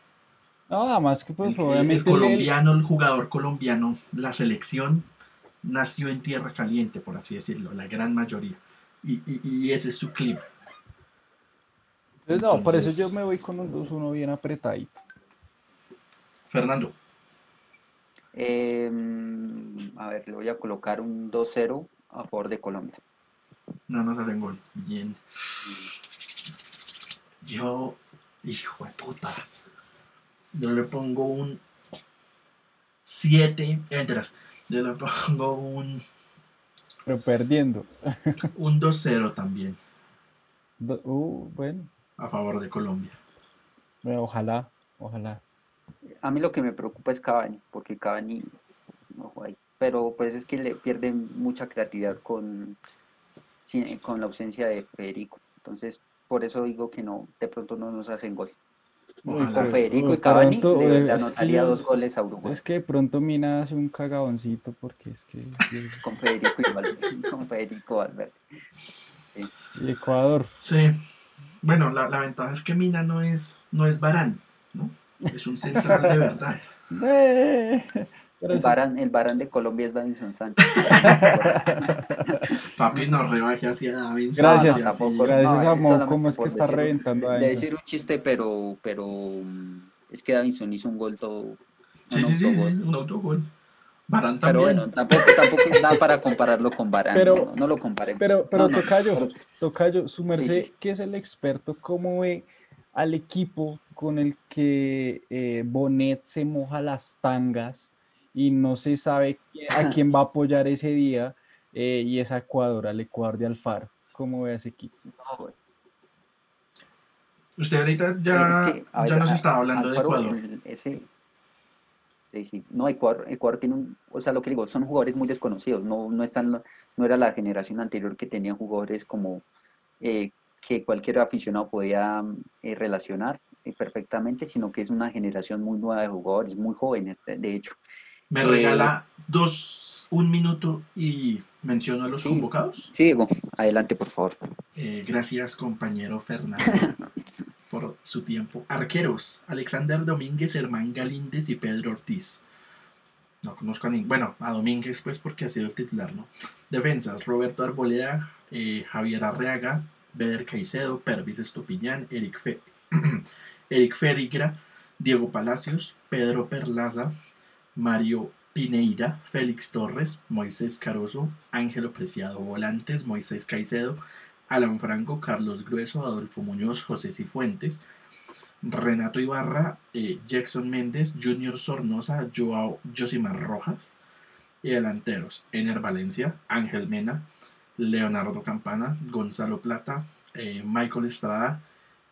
Nada más que pues El, el- obviamente el colombiano, el jugador colombiano, la selección nació en tierra caliente, por así decirlo, la gran mayoría. Y, y- y ese es su clip. Entonces, no, por eso yo me voy con un 2-1 bien apretadito. Fernando, Eh, a ver, le voy a colocar un 2-0 a favor de Colombia. no nos hacen gol. Bien. Yo, hijo de puta. Yo le pongo un 7. Entras. Yo le pongo un, Pero perdiendo. (laughs) un 2-0 también Do- uh, bueno, a favor de Colombia. bueno, ojalá, ojalá. A mí lo que me preocupa es Cavani, porque Cavani no juega ahí. Pero pues es que le pierden mucha creatividad con, con la ausencia de Federico. Entonces, por eso digo que no, de pronto no nos hacen gol. Ojalá. Con Federico y Cavani pronto, le, eh, anotaría que- dos goles a Uruguay. Es que de pronto Mina hace un cagaboncito porque es que (laughs) Con Federico y Valverde. (laughs) Con Federico Valverde. y Ecuador. Sí. Bueno, la, la ventaja es que Mina no es, no es Barán, ¿no? Es un central de verdad. (laughs) Pero El sí, Barán, el Barán de Colombia es Davinson Sánchez. (laughs) Papi, no rebaje hacia Davinson. Gracias, así, así. tampoco. gracias no, a es Mo, ¿cómo es que está decir- reventando a de Davinson? decir un chiste, pero, pero mm, es que Davinson hizo un gol todo. Sí, sí, sí, un autogol. Barán Pero también. bueno, tampoco, tampoco es nada para compararlo con Barán. Pero- no, no lo comparemos. Pero, pero No, no, Tocayo, pero- Tocayo, su merced, sí. que es el experto, ¿cómo ve al equipo con el que eh, Bonet se moja las tangas y no se sabe a quién va a apoyar ese día? eh, y es a Ecuador, al Ecuador de Alfaro. ¿Cómo ve a ese equipo? Usted ahorita ya, Es que, ya ver, nos a- estaba hablando de Ecuador. el- ese, sí, sí. No, Ecuador, Ecuador tiene un, o sea, lo que digo, son jugadores muy desconocidos. No, no están, no era la generación anterior que tenía jugadores como eh, que cualquier aficionado podía eh, relacionar eh, perfectamente, sino que es una generación muy nueva de jugadores, muy jóvenes, de hecho. Me eh, regala dos, un minuto y menciono a los Sí. convocados. Sí, adelante, por favor. Eh, gracias, compañero Fernando, (laughs) por su tiempo. Arqueros: Alexander Domínguez, Hermán Galíndez y Pedro Ortiz. No conozco a ninguno. Bueno, a Domínguez, pues, porque ha sido el titular, ¿no? Defensas: Roberto Arboleda, eh, Javier Arreaga, Beder Caicedo, Pervis Estupiñán, Eric, Fe- (clears throat) Eric Ferigra, Diego Palacios, Pedro Perlaza, Mario Pineira, Félix Torres, Moisés Caroso, Ángelo Preciado Volantes, Moisés Caicedo, Alan Franco, Carlos Grueso, Adolfo Muñoz, José Cifuentes, Renato Ibarra, eh, Jackson Méndez, Junior Sornosa, Joao Josimar Rojas, y delanteros, Ener Valencia, Ángel Mena, Leonardo Campana, Gonzalo Plata, eh, Michael Estrada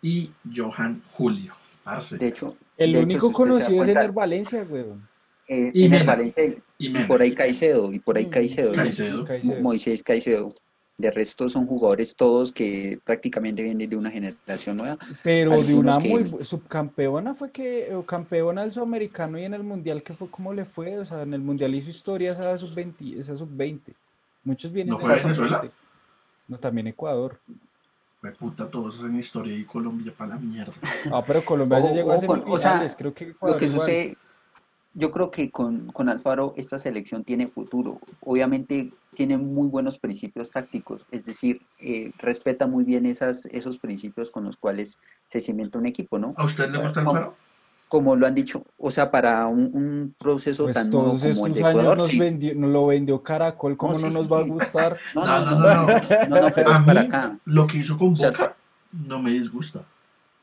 y Johan Julio. Parce. De hecho, El de hecho, único si conocido es Ener Valencia, weón. Eh, Y Ener Mena. Valencia y- por ahí Caicedo, y por ahí Mm, Caicedo. ¿no? Caicedo. Caicedo. Moisés Caicedo. De resto son jugadores todos que prácticamente vienen de una generación nueva. Pero de una que- muy subcampeona fue que, o campeona del sudamericano y en el mundial, que fue como le fue? O sea, en el mundial hizo historia esa sub-20, esa sub-20. Muchos vienen ¿No de fue Venezuela? sub-20. No, también Ecuador. Me puta, todos hacen historia y Colombia para la mierda. Ah, pero Colombia ya llegó a con- o sea, semifinales, creo que Lo Ecuador que igual. Yo creo que con, con Alfaro esta selección tiene futuro. Obviamente tiene muy buenos principios tácticos, es decir, eh, respeta muy bien esas, esos principios con los cuales se cimenta un equipo, ¿no? ¿A usted le gusta el Como- faro? Como lo han dicho, o sea, para un, un proceso Pues tan nuevo como estos el de años Ecuador, nos, sí. vendió, nos lo vendió Caracol, ¿cómo No, no, sí, nos sí, va sí. a gustar? (laughs) No, No, no, no, no, pero A es para mí, acá. lo que hizo con O sea, Boca no me disgusta.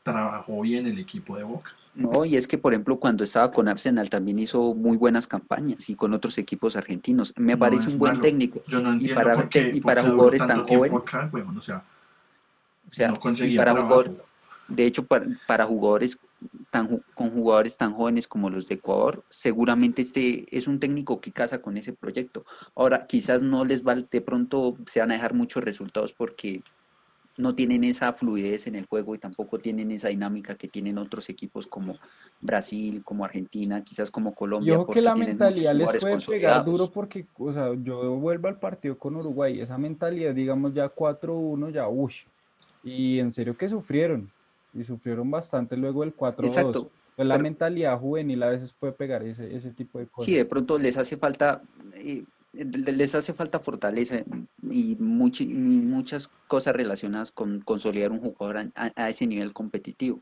Trabajó bien el equipo de Boca. No, y es que, por ejemplo, cuando estaba con Arsenal también hizo muy buenas campañas y con otros equipos argentinos. Me No parece un buen malo. técnico. Yo no entiendo para- por qué, y para jugadores tan jóvenes. acá, o sea, O sea, no y para trabajo. jugador, de hecho, para, para jugadores tan, con jugadores tan jóvenes como los de Ecuador, seguramente este es un técnico que casa con ese proyecto. Ahora, quizás no les va, de pronto se van a dejar muchos resultados porque no tienen esa fluidez en el juego y tampoco tienen esa dinámica que tienen otros equipos como Brasil, como Argentina, quizás como Colombia, ojo que porque la tienen muchos mentalidad les puede pegar duro porque, o sea, yo vuelvo al partido con Uruguay, esa mentalidad, digamos ya 4-1, ya, uy, y en serio que sufrieron, y sufrieron bastante luego del 4-2. Exacto. Pues la Pero- mentalidad juvenil a veces puede pegar ese, ese tipo de cosas. Sí, de pronto les hace falta, eh, les hace falta fortaleza y, muchas cosas relacionadas con consolidar un jugador a, ese nivel competitivo.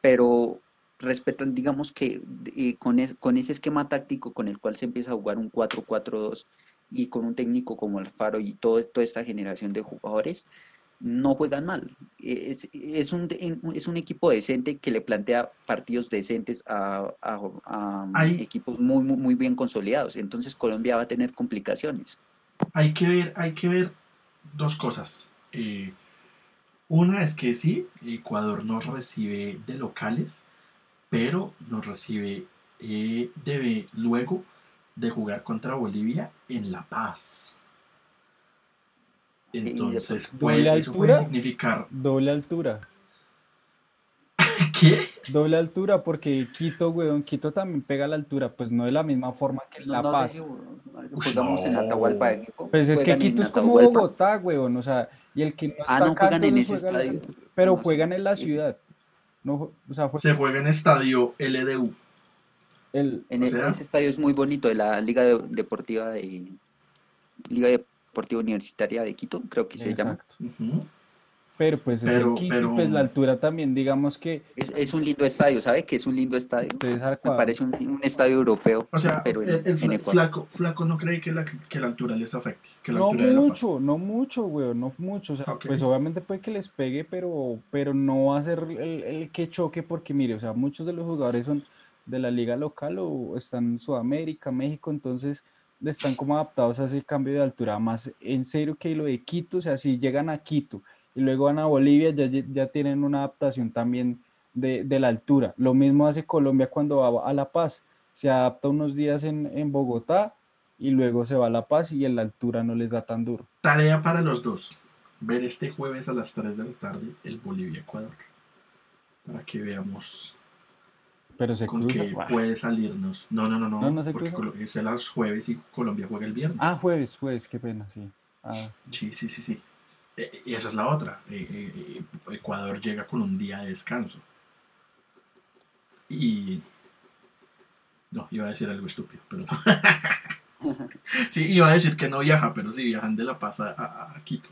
Pero respetan, digamos que eh, con, con ese esquema táctico con el cual se empieza a jugar un 4-4-2 y con un técnico como Alfaro y todo, toda esta generación de jugadores, no juegan mal. Es, es un, de- es un equipo decente que le plantea partidos decentes a, a- a Hay- equipos muy, muy, muy bien consolidados. Entonces Colombia va a tener complicaciones. Hay que ver, hay que ver dos cosas. Eh, una es que sí, Ecuador nos recibe de locales, pero nos recibe eh, debe luego de jugar contra Bolivia en La Paz. Entonces, ¿Doble puede, eso puede altura? significar Doble altura. (laughs) ¿Qué? Doble altura, porque Quito, weón, Quito también pega la altura, pues no de la misma forma que No, La no Paz. sé si jugamos en no. Atahualpa. equipo. Pues es que en Quito es como Atahualpa. Bogotá, weón, o sea, y el que no Ah, está no acá, juegan en ese en- estadio. Pero No juegan en la ciudad. No, o sea, fue Se juega en estadio LDU. el, En e- sea- ese estadio es muy bonito, de la Liga de- Deportiva de Liga Deportiva Universitaria de Quito, creo que se llama. exacto. Ujú. Pero pues es Pero- el Quito, pero- pues la altura también, digamos que Es, es un lindo estadio, ¿sabe? Que es un lindo estadio. Me parece un, un estadio europeo, O sea, pero el, el en Ecuador. flaco, flaco no cree que la, que la altura les afecte. Que la No altura de La mucho, no mucho, weón, no mucho. O sea, Ok. pues obviamente puede que les pegue, pero, pero no va a ser el, el que choque, porque mire, o sea, muchos de los jugadores son de la liga local o están en Sudamérica, México, entonces están como adaptados a ese cambio de altura. Más en serio que lo de Quito, o sea, si llegan a Quito y luego van a Bolivia, ya, ya tienen una adaptación también de, de la altura. Lo mismo hace Colombia cuando va a La Paz. Se adapta unos días en, en Bogotá y luego se va a La Paz y en la altura no les da tan duro. Tarea para los dos. Ver este jueves a las 3 de la tarde el Bolivia-Ecuador. Para que veamos Pero se con cruza. Buah. puede salirnos. No, no, no, no. No, no se porque cruza. Es los jueves y Colombia juega el viernes. Ah, jueves, jueves, qué pena, sí. Ah, Sí, sí, sí, sí. Eh, y esa es la otra. Eh, eh, eh, Ecuador llega con un día de descanso. Y... No, iba a decir algo estúpido, pero (laughs) sí, iba a decir que no viaja, pero sí viajan de La Paz a, a- a Quito.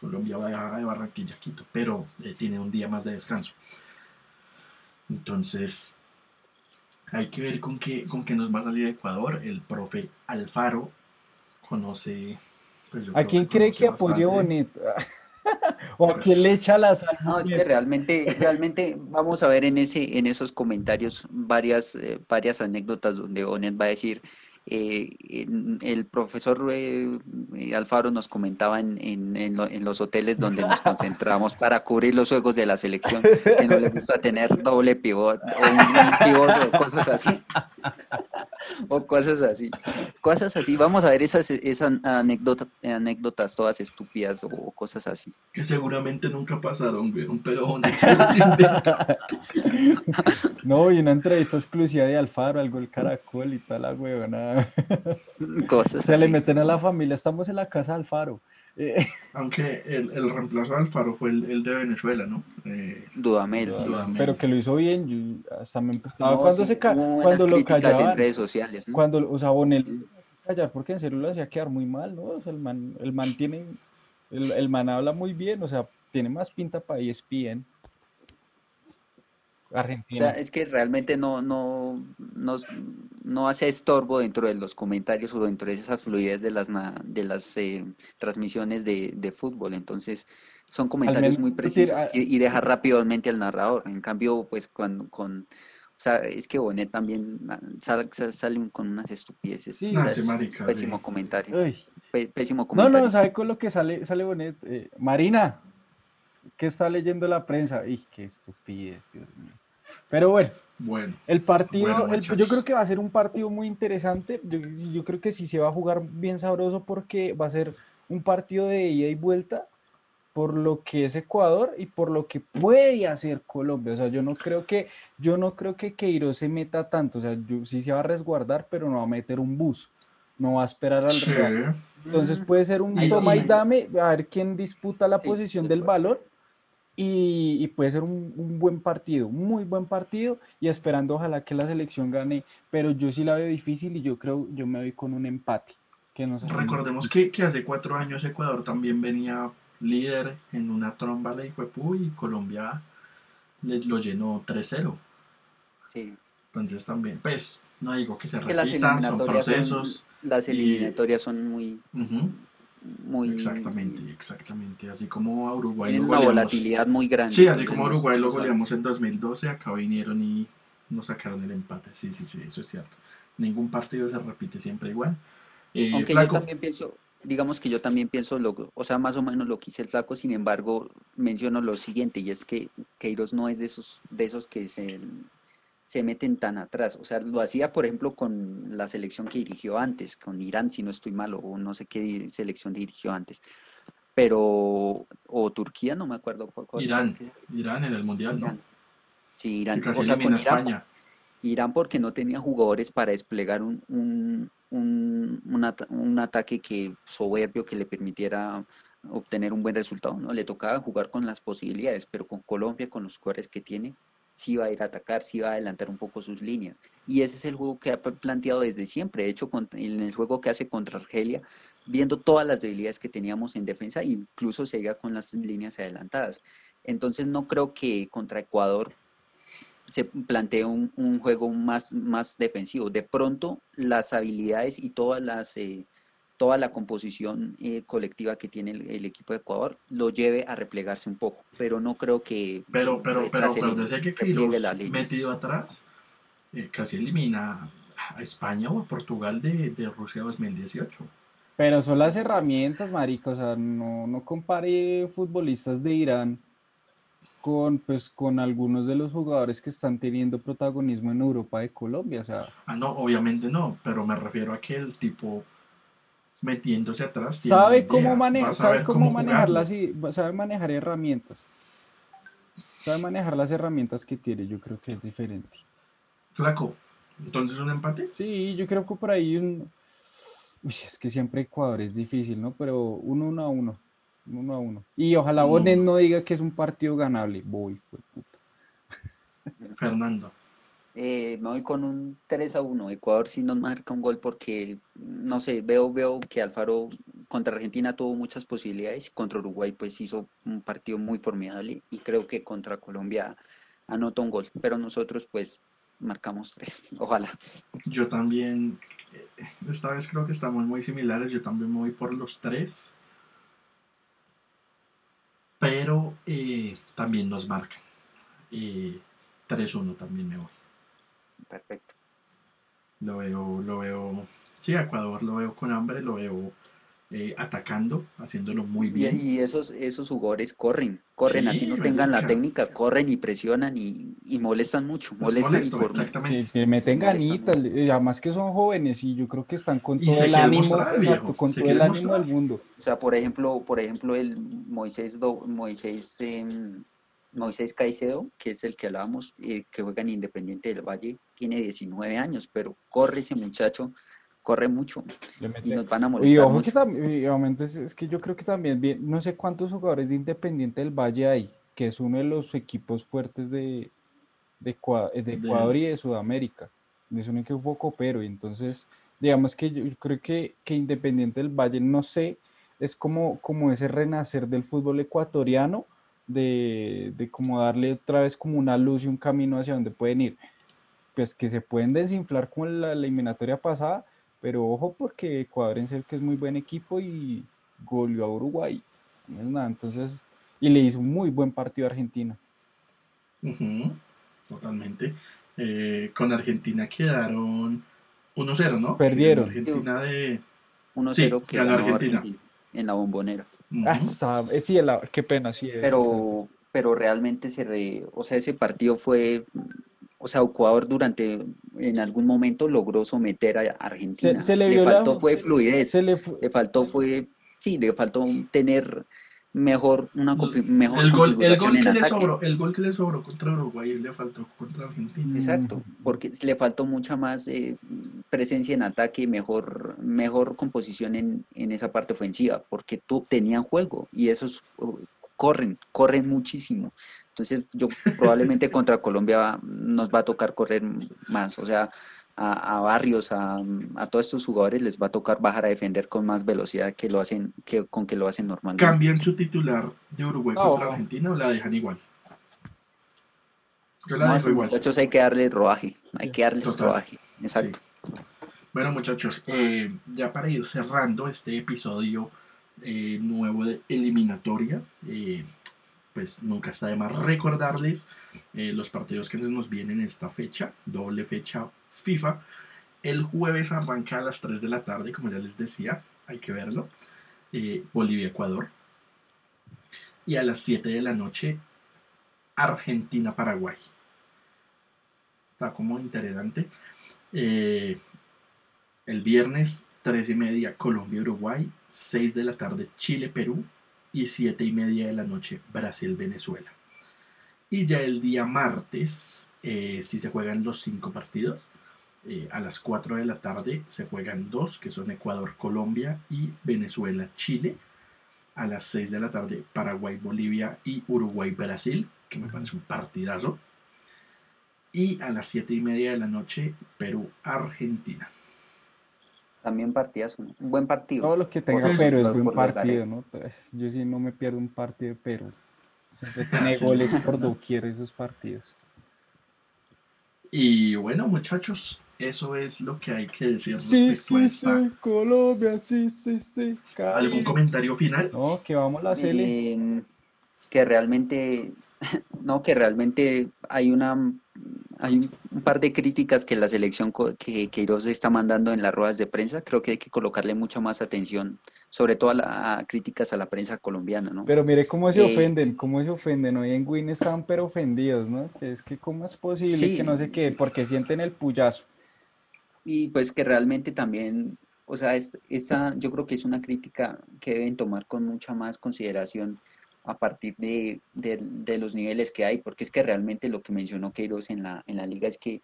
Colombia va de Barranquilla a Quito, pero eh, tiene un día más de descanso. Entonces, hay que ver con qué, con qué nos va a salir Ecuador. El profe Alfaro conoce... pues, yo ¿A quién cree que apoye bastante. Bonet? (laughs) ¿O a Pues- quién le echa la sal? No, es que Bonet? realmente, realmente vamos a ver en ese, en esos comentarios varias, eh, varias anécdotas donde Onet va a decir, eh, el profesor eh, Alfaro nos comentaba en, en- en lo- en los hoteles donde nos concentramos (laughs) para cubrir los juegos de la selección, que no le gusta tener doble pivot o un pivot o cosas así. (laughs) O cosas así. Cosas así. Vamos a ver esas, esas anécdota- anécdotas todas estúpidas o cosas así. Que seguramente nunca pasaron, güey. Pero. No, y una entrevista exclusiva de Alfaro, algo el caracol y toda la huevona. Cosas Se le meten a la familia, estamos en la casa de Alfaro. (laughs) Aunque el, el reemplazo de Alfaro fue el, el de Venezuela, ¿no? Eh, Dudamel, sí. Dudamel. pero que lo hizo bien, yo hasta me empezaba No, cuando sí, se ca- cuando lo callaban, en redes sociales, ¿no? cuando, o sea, Bonet Sí. callar porque en serio lo hacía quedar muy mal, ¿no? O sea, el man, el man tiene, el, el man habla muy bien, o sea, tiene más pinta para E ESPN. O Argentina. sea, es que realmente no, no, no, no hace estorbo dentro de los comentarios o dentro de esa fluidez de las, de las eh, transmisiones de, de fútbol. Entonces, son comentarios menos muy decir, precisos ah, y, y deja rápidamente al narrador. En cambio, pues cuando con... O sea, es que Bonet también ah, sal- sal- sale, con unas estupideces. Sí, o sea, es marica, pésimo comentario. Pésimo No, comentario. no, ¿sabe con lo que sale, sale Bonet? Eh, Marina, ¿qué está leyendo la prensa? ¡Ih, qué estupidez, Dios mío! Pero bueno, bueno, el partido, Bueno, el- yo muchachos. creo que va a ser un partido muy interesante. Yo, yo creo que sí se va a jugar bien sabroso porque va a ser un partido de ida y vuelta por lo que es Ecuador y por lo que puede hacer Colombia. O sea, yo no creo que, yo no creo que Queiroz se meta tanto. O sea, yo, sí se va a resguardar, pero no va a meter un bus. No va a esperar al sí. rival. Entonces puede ser un Ahí- toma y dame, a ver quién disputa la Sí, posición sí, del pues. balón y, puede ser un, buen partido, muy buen partido y esperando ojalá que la selección gane, pero yo sí la veo difícil y yo creo, yo me voy con un empate. Que Recordemos que, que, hace cuatro años Ecuador también venía líder en una tromba de y Colombia le, lo llenó 3-0. Sí. Entonces también, pues, no digo que se repitan, son procesos. las eliminatorias son muy, muy... Exactamente, exactamente. Así como a Uruguay Tienen una volatilidad muy grande. Sí, así como a Uruguay lo goleamos en 2012, acá vinieron y nos sacaron el empate. Sí, sí, sí, eso es cierto. Ningún partido se repite siempre igual. Eh, Aunque yo también pienso, digamos que yo también pienso, lo, o sea, más o menos lo que hice el flaco, sin embargo, menciono lo siguiente, y es que Queiroz no es de esos, de esos que se se meten tan atrás. O sea, lo hacía, por ejemplo, con la selección que dirigió antes, con Irán, si no estoy mal, o no sé qué selección dirigió antes. Pero, o Turquía, no me acuerdo cuál. Irán, Irán en el Mundial, ¿no? Sí, Irán. O sea, con Irán, Irán porque no tenía jugadores para desplegar un, un, un, un, ataque que soberbio que le permitiera obtener un buen resultado. ¿no? Le tocaba jugar con las posibilidades, pero con Colombia, con los jugadores que tiene, sí va a ir a atacar, sí va a adelantar un poco sus líneas. Y ese es el juego que ha planteado desde siempre. De hecho, en el juego que hace contra Argelia, viendo todas las debilidades que teníamos en defensa, incluso se llega con las líneas adelantadas. Entonces no creo que contra Ecuador se plantee un, juego más, más defensivo. De pronto, las habilidades y todas las... Eh, toda la composición eh, colectiva que tiene el, equipo de Ecuador lo lleve a replegarse un poco, pero no creo que... Pero, pero, pero, pero desde que Queiroz metido atrás, eh, casi elimina a España o a Portugal de, de, Rusia 2018. Pero son las herramientas, marico, o sea, no, no compare futbolistas de Irán con, pues, con algunos de los jugadores que están teniendo protagonismo en Europa de Colombia, o sea... Ah, no, obviamente no, pero me refiero a que el tipo metiéndose atrás. Sabe cómo, manejar sabe cómo, manejarlas y sabe manejar herramientas. Sabe manejar las herramientas que tiene, yo creo que es diferente. Flaco, ¿entonces un empate? Sí, yo creo que por ahí un... Uy, es que siempre Ecuador es difícil, ¿no? Pero uno, uno a uno. Uno a uno. Y ojalá Bonet no diga que es un partido ganable. Voy, puta. Fernando. Eh, me voy con un 3 a 1. Ecuador sí nos marca un gol porque, no sé, veo, veo que Alfaro contra Argentina tuvo muchas posibilidades y contra Uruguay pues hizo un partido muy formidable y creo que contra Colombia anotó un gol, pero nosotros pues marcamos tres, (laughs) ojalá. Yo también, eh, esta vez creo que estamos muy similares, yo también me voy por los tres, pero eh, también nos marcan. 3-1 también me voy perfecto. Lo veo, lo veo, sí, Ecuador lo veo con hambre, lo veo eh, atacando, haciéndolo muy bien. Y, esos, esos jugadores corren, corren, así no tengan la técnica, corren y presionan y, molestan mucho, molestan por exactamente. Que, meten ganitas, además que son jóvenes y yo creo que están con todo el ánimo, con todo el ánimo del mundo. O sea, por ejemplo, por ejemplo el Moisés Moisés em, Moisés Caicedo, que es el que hablábamos, eh, que juega en Independiente del Valle, tiene 19 años, pero corre ese muchacho, corre mucho y nos van a molestar. Y ojo que también, es, que yo creo que también, no sé cuántos jugadores de Independiente del Valle hay, que es uno de los equipos fuertes de, de, Ecuador y de Sudamérica. Es un equipo copero, y entonces, digamos que yo creo que, que Independiente del Valle, no sé, es como, como ese renacer del fútbol ecuatoriano de, de como darle otra vez como una luz y un camino hacia donde pueden ir. Pues que se pueden desinflar como la, eliminatoria pasada, pero ojo porque Ecuador en serio que es muy buen equipo y goleó a Uruguay. entonces, y le hizo un muy buen partido a Argentina. totalmente. Eh, con Argentina quedaron 1-0, ¿no? Perdieron. Argentina de... 1-0 que ganó Argentina. En la bombonera. Ah, sí, qué pena, sí. Pero, pero realmente se o sea, ese partido fue, o sea, Ecuador durante, en algún momento logró someter a Argentina. le, faltó fue fluidez, le, faltó fue, sí, le faltó tener mejor una mejor el gol, el gol que le sobró el gol que le sobró contra Uruguay le faltó contra Argentina exacto porque le faltó mucha más eh, presencia en ataque mejor mejor composición en, en, esa parte ofensiva porque tú tenían juego y esos corren, corren muchísimo. Entonces yo probablemente (laughs) contra Colombia nos va a tocar correr más, o sea, a, Barrios, a, todos estos jugadores les va a tocar bajar a defender con más velocidad que lo hacen, que, con que lo hacen normalmente. ¿Cambian su titular de Uruguay contra Argentina o la dejan igual? Yo la dejo igual. Muchachos, hay que darle rodaje, hay que darles rodaje, exacto. Bueno, muchachos, eh, ya para ir cerrando este episodio eh, nuevo de eliminatoria, eh, pues nunca está de más recordarles los partidos que nos vienen esta fecha, doble fecha FIFA. El jueves arranca a las 3 de la tarde, como ya les decía, hay que verlo. Bolivia-Ecuador. Y a las 7 de la noche, Argentina-Paraguay. Está como interesante. Eh, el viernes, 3 y media, Colombia-Uruguay. 6 de la tarde, Chile-Perú. Y 7 y media de la noche, Brasil-Venezuela. Y ya el día martes, eh, si se juegan los 5 partidos, eh, a las 4 de la tarde se juegan dos, que son Ecuador-Colombia y Venezuela-Chile. A las 6 de la tarde, Paraguay-Bolivia y Uruguay-Brasil, que me parece un partidazo. Y a las 7 y media de la noche, Perú-Argentina. También partidas, un buen partido. Todo lo que tenga Perú es buen partido, ¿no? Pues, yo sí no me pierdo un partido de Perú. Siempre (laughs) tiene goles por doquier esos partidos. Y bueno, muchachos, eso es lo que hay que decir sí, sí, Sí, Colombia, sí, sí, sí. ¿Algún comentario final? No, que vamos a la eh, que realmente, (laughs) no, que realmente hay una hay un par de críticas que la selección que Queiroz está mandando en las ruedas de prensa. Creo que hay que colocarle mucha más atención, sobre todo a, la, críticas a la prensa colombiana, ¿no? Pero mire cómo se eh, ofenden, cómo se ofenden. Hoy en Win estaban pero ofendidos, ¿no? Es que cómo es posible que no sé qué, porque sienten el puyazo. Y pues que realmente también, o sea, esta, yo creo que es una crítica que deben tomar con mucha más consideración a partir de, los niveles que hay, porque es que realmente lo que mencionó Queiroz en la, en la liga es que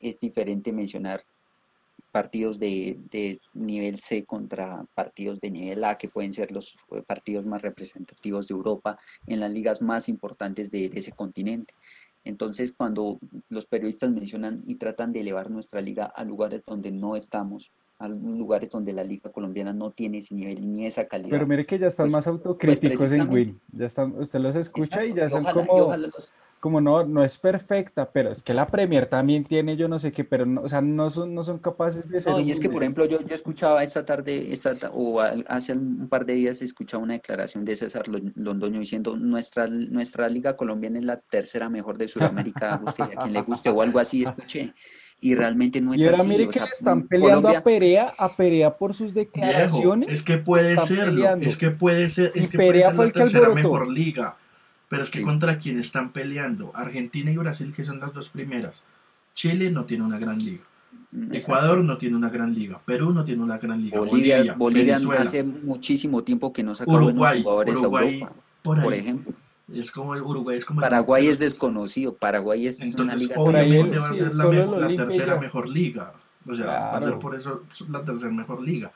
es diferente mencionar partidos de, nivel C contra partidos de nivel A, que pueden ser los eh, partidos más representativos de Europa en las ligas más importantes de, de ese continente. Entonces, cuando los periodistas mencionan y tratan de elevar nuestra liga a lugares donde no estamos, a lugares donde la liga colombiana no tiene ese nivel ni esa calidad. Pero mire que ya están pues, más pues, autocríticos en Win. Ya están, usted los escucha y ya son como, como no, no es perfecta, pero es que la Premier también tiene yo no sé qué, pero no, o sea, no son, no son capaces de No, y es que por ejemplo yo, yo escuchaba esta tarde, esta, o hace un par de días escuchaba una declaración de César Londoño diciendo nuestra, nuestra liga colombiana es la tercera mejor de Sudamérica, a quien le guste o algo así, escuché y realmente no es y ahora Mire que están peleando a Perea, a Perea por sus declaraciones. es que puede serlo, es que puede ser, es que puede ser la tercera mejor liga. Pero es que contra quién están peleando, Argentina y Brasil, que son las dos primeras. Chile no tiene una gran liga. Mm, Ecuador no tiene una gran liga, Perú no tiene una gran liga. Bolivia, Bolivia, hace muchísimo tiempo que no saca Uruguay, buenos jugadores Europa, por ejemplo. Es como el Uruguay es como Paraguay es desconocido, Paraguay es Entonces, una liga va a ser la, tercera mejor liga. O sea, va a ser por eso la tercera mejor liga.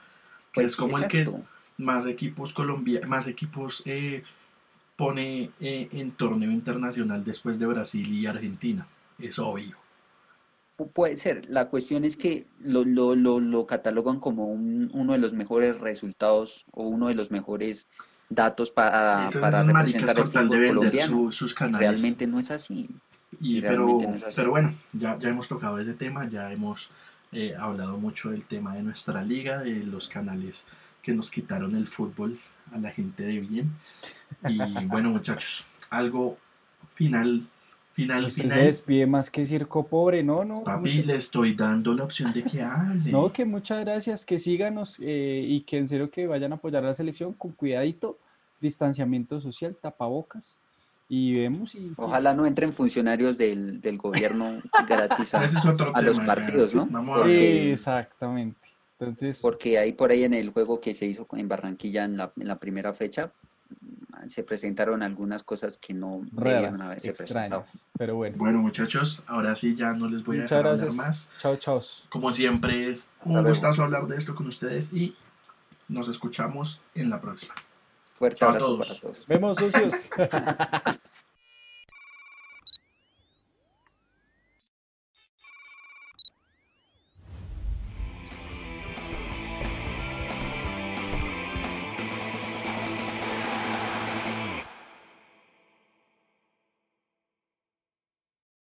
Pues es como el que más equipos Colombia, más equipos eh, pone eh, en torneo internacional después de Brasil y Argentina. Es obvio. Puede ser. La cuestión es que lo, lo, lo, lo catalogan como un, uno de los mejores resultados o uno de los mejores datos para, para representar el fútbol colombiano. sus canales. Realmente no es así. Y, pero, pero bueno, ya, ya hemos tocado ese tema, ya hemos eh, hablado mucho del tema de nuestra liga, de los canales que nos quitaron el fútbol a la gente de bien. Y bueno, muchachos, algo final Final, pues final. Se despide más que circo pobre, no, no. Papi, le estoy dando la opción de que hable. No, que muchas gracias, que síganos eh, y que en serio que vayan a apoyar a la selección con cuidadito, distanciamiento social, tapabocas y vemos y... Ojalá no entren funcionarios del, gobierno (laughs) gratis a, los partidos, ¿no? Exactamente. Entonces... Porque ahí por ahí en el juego que se hizo en Barranquilla en la, en la primera fecha, se presentaron algunas cosas que no debían haberse presentado. Pero bueno. Bueno, muchachos, ahora sí ya no les voy a dejar hablar más. Chao, chao. Como siempre es un gustazo hablar de esto con ustedes y nos escuchamos en la próxima. Fuerte Chao a abrazo todos. para todos. Vemos, socios. (laughs)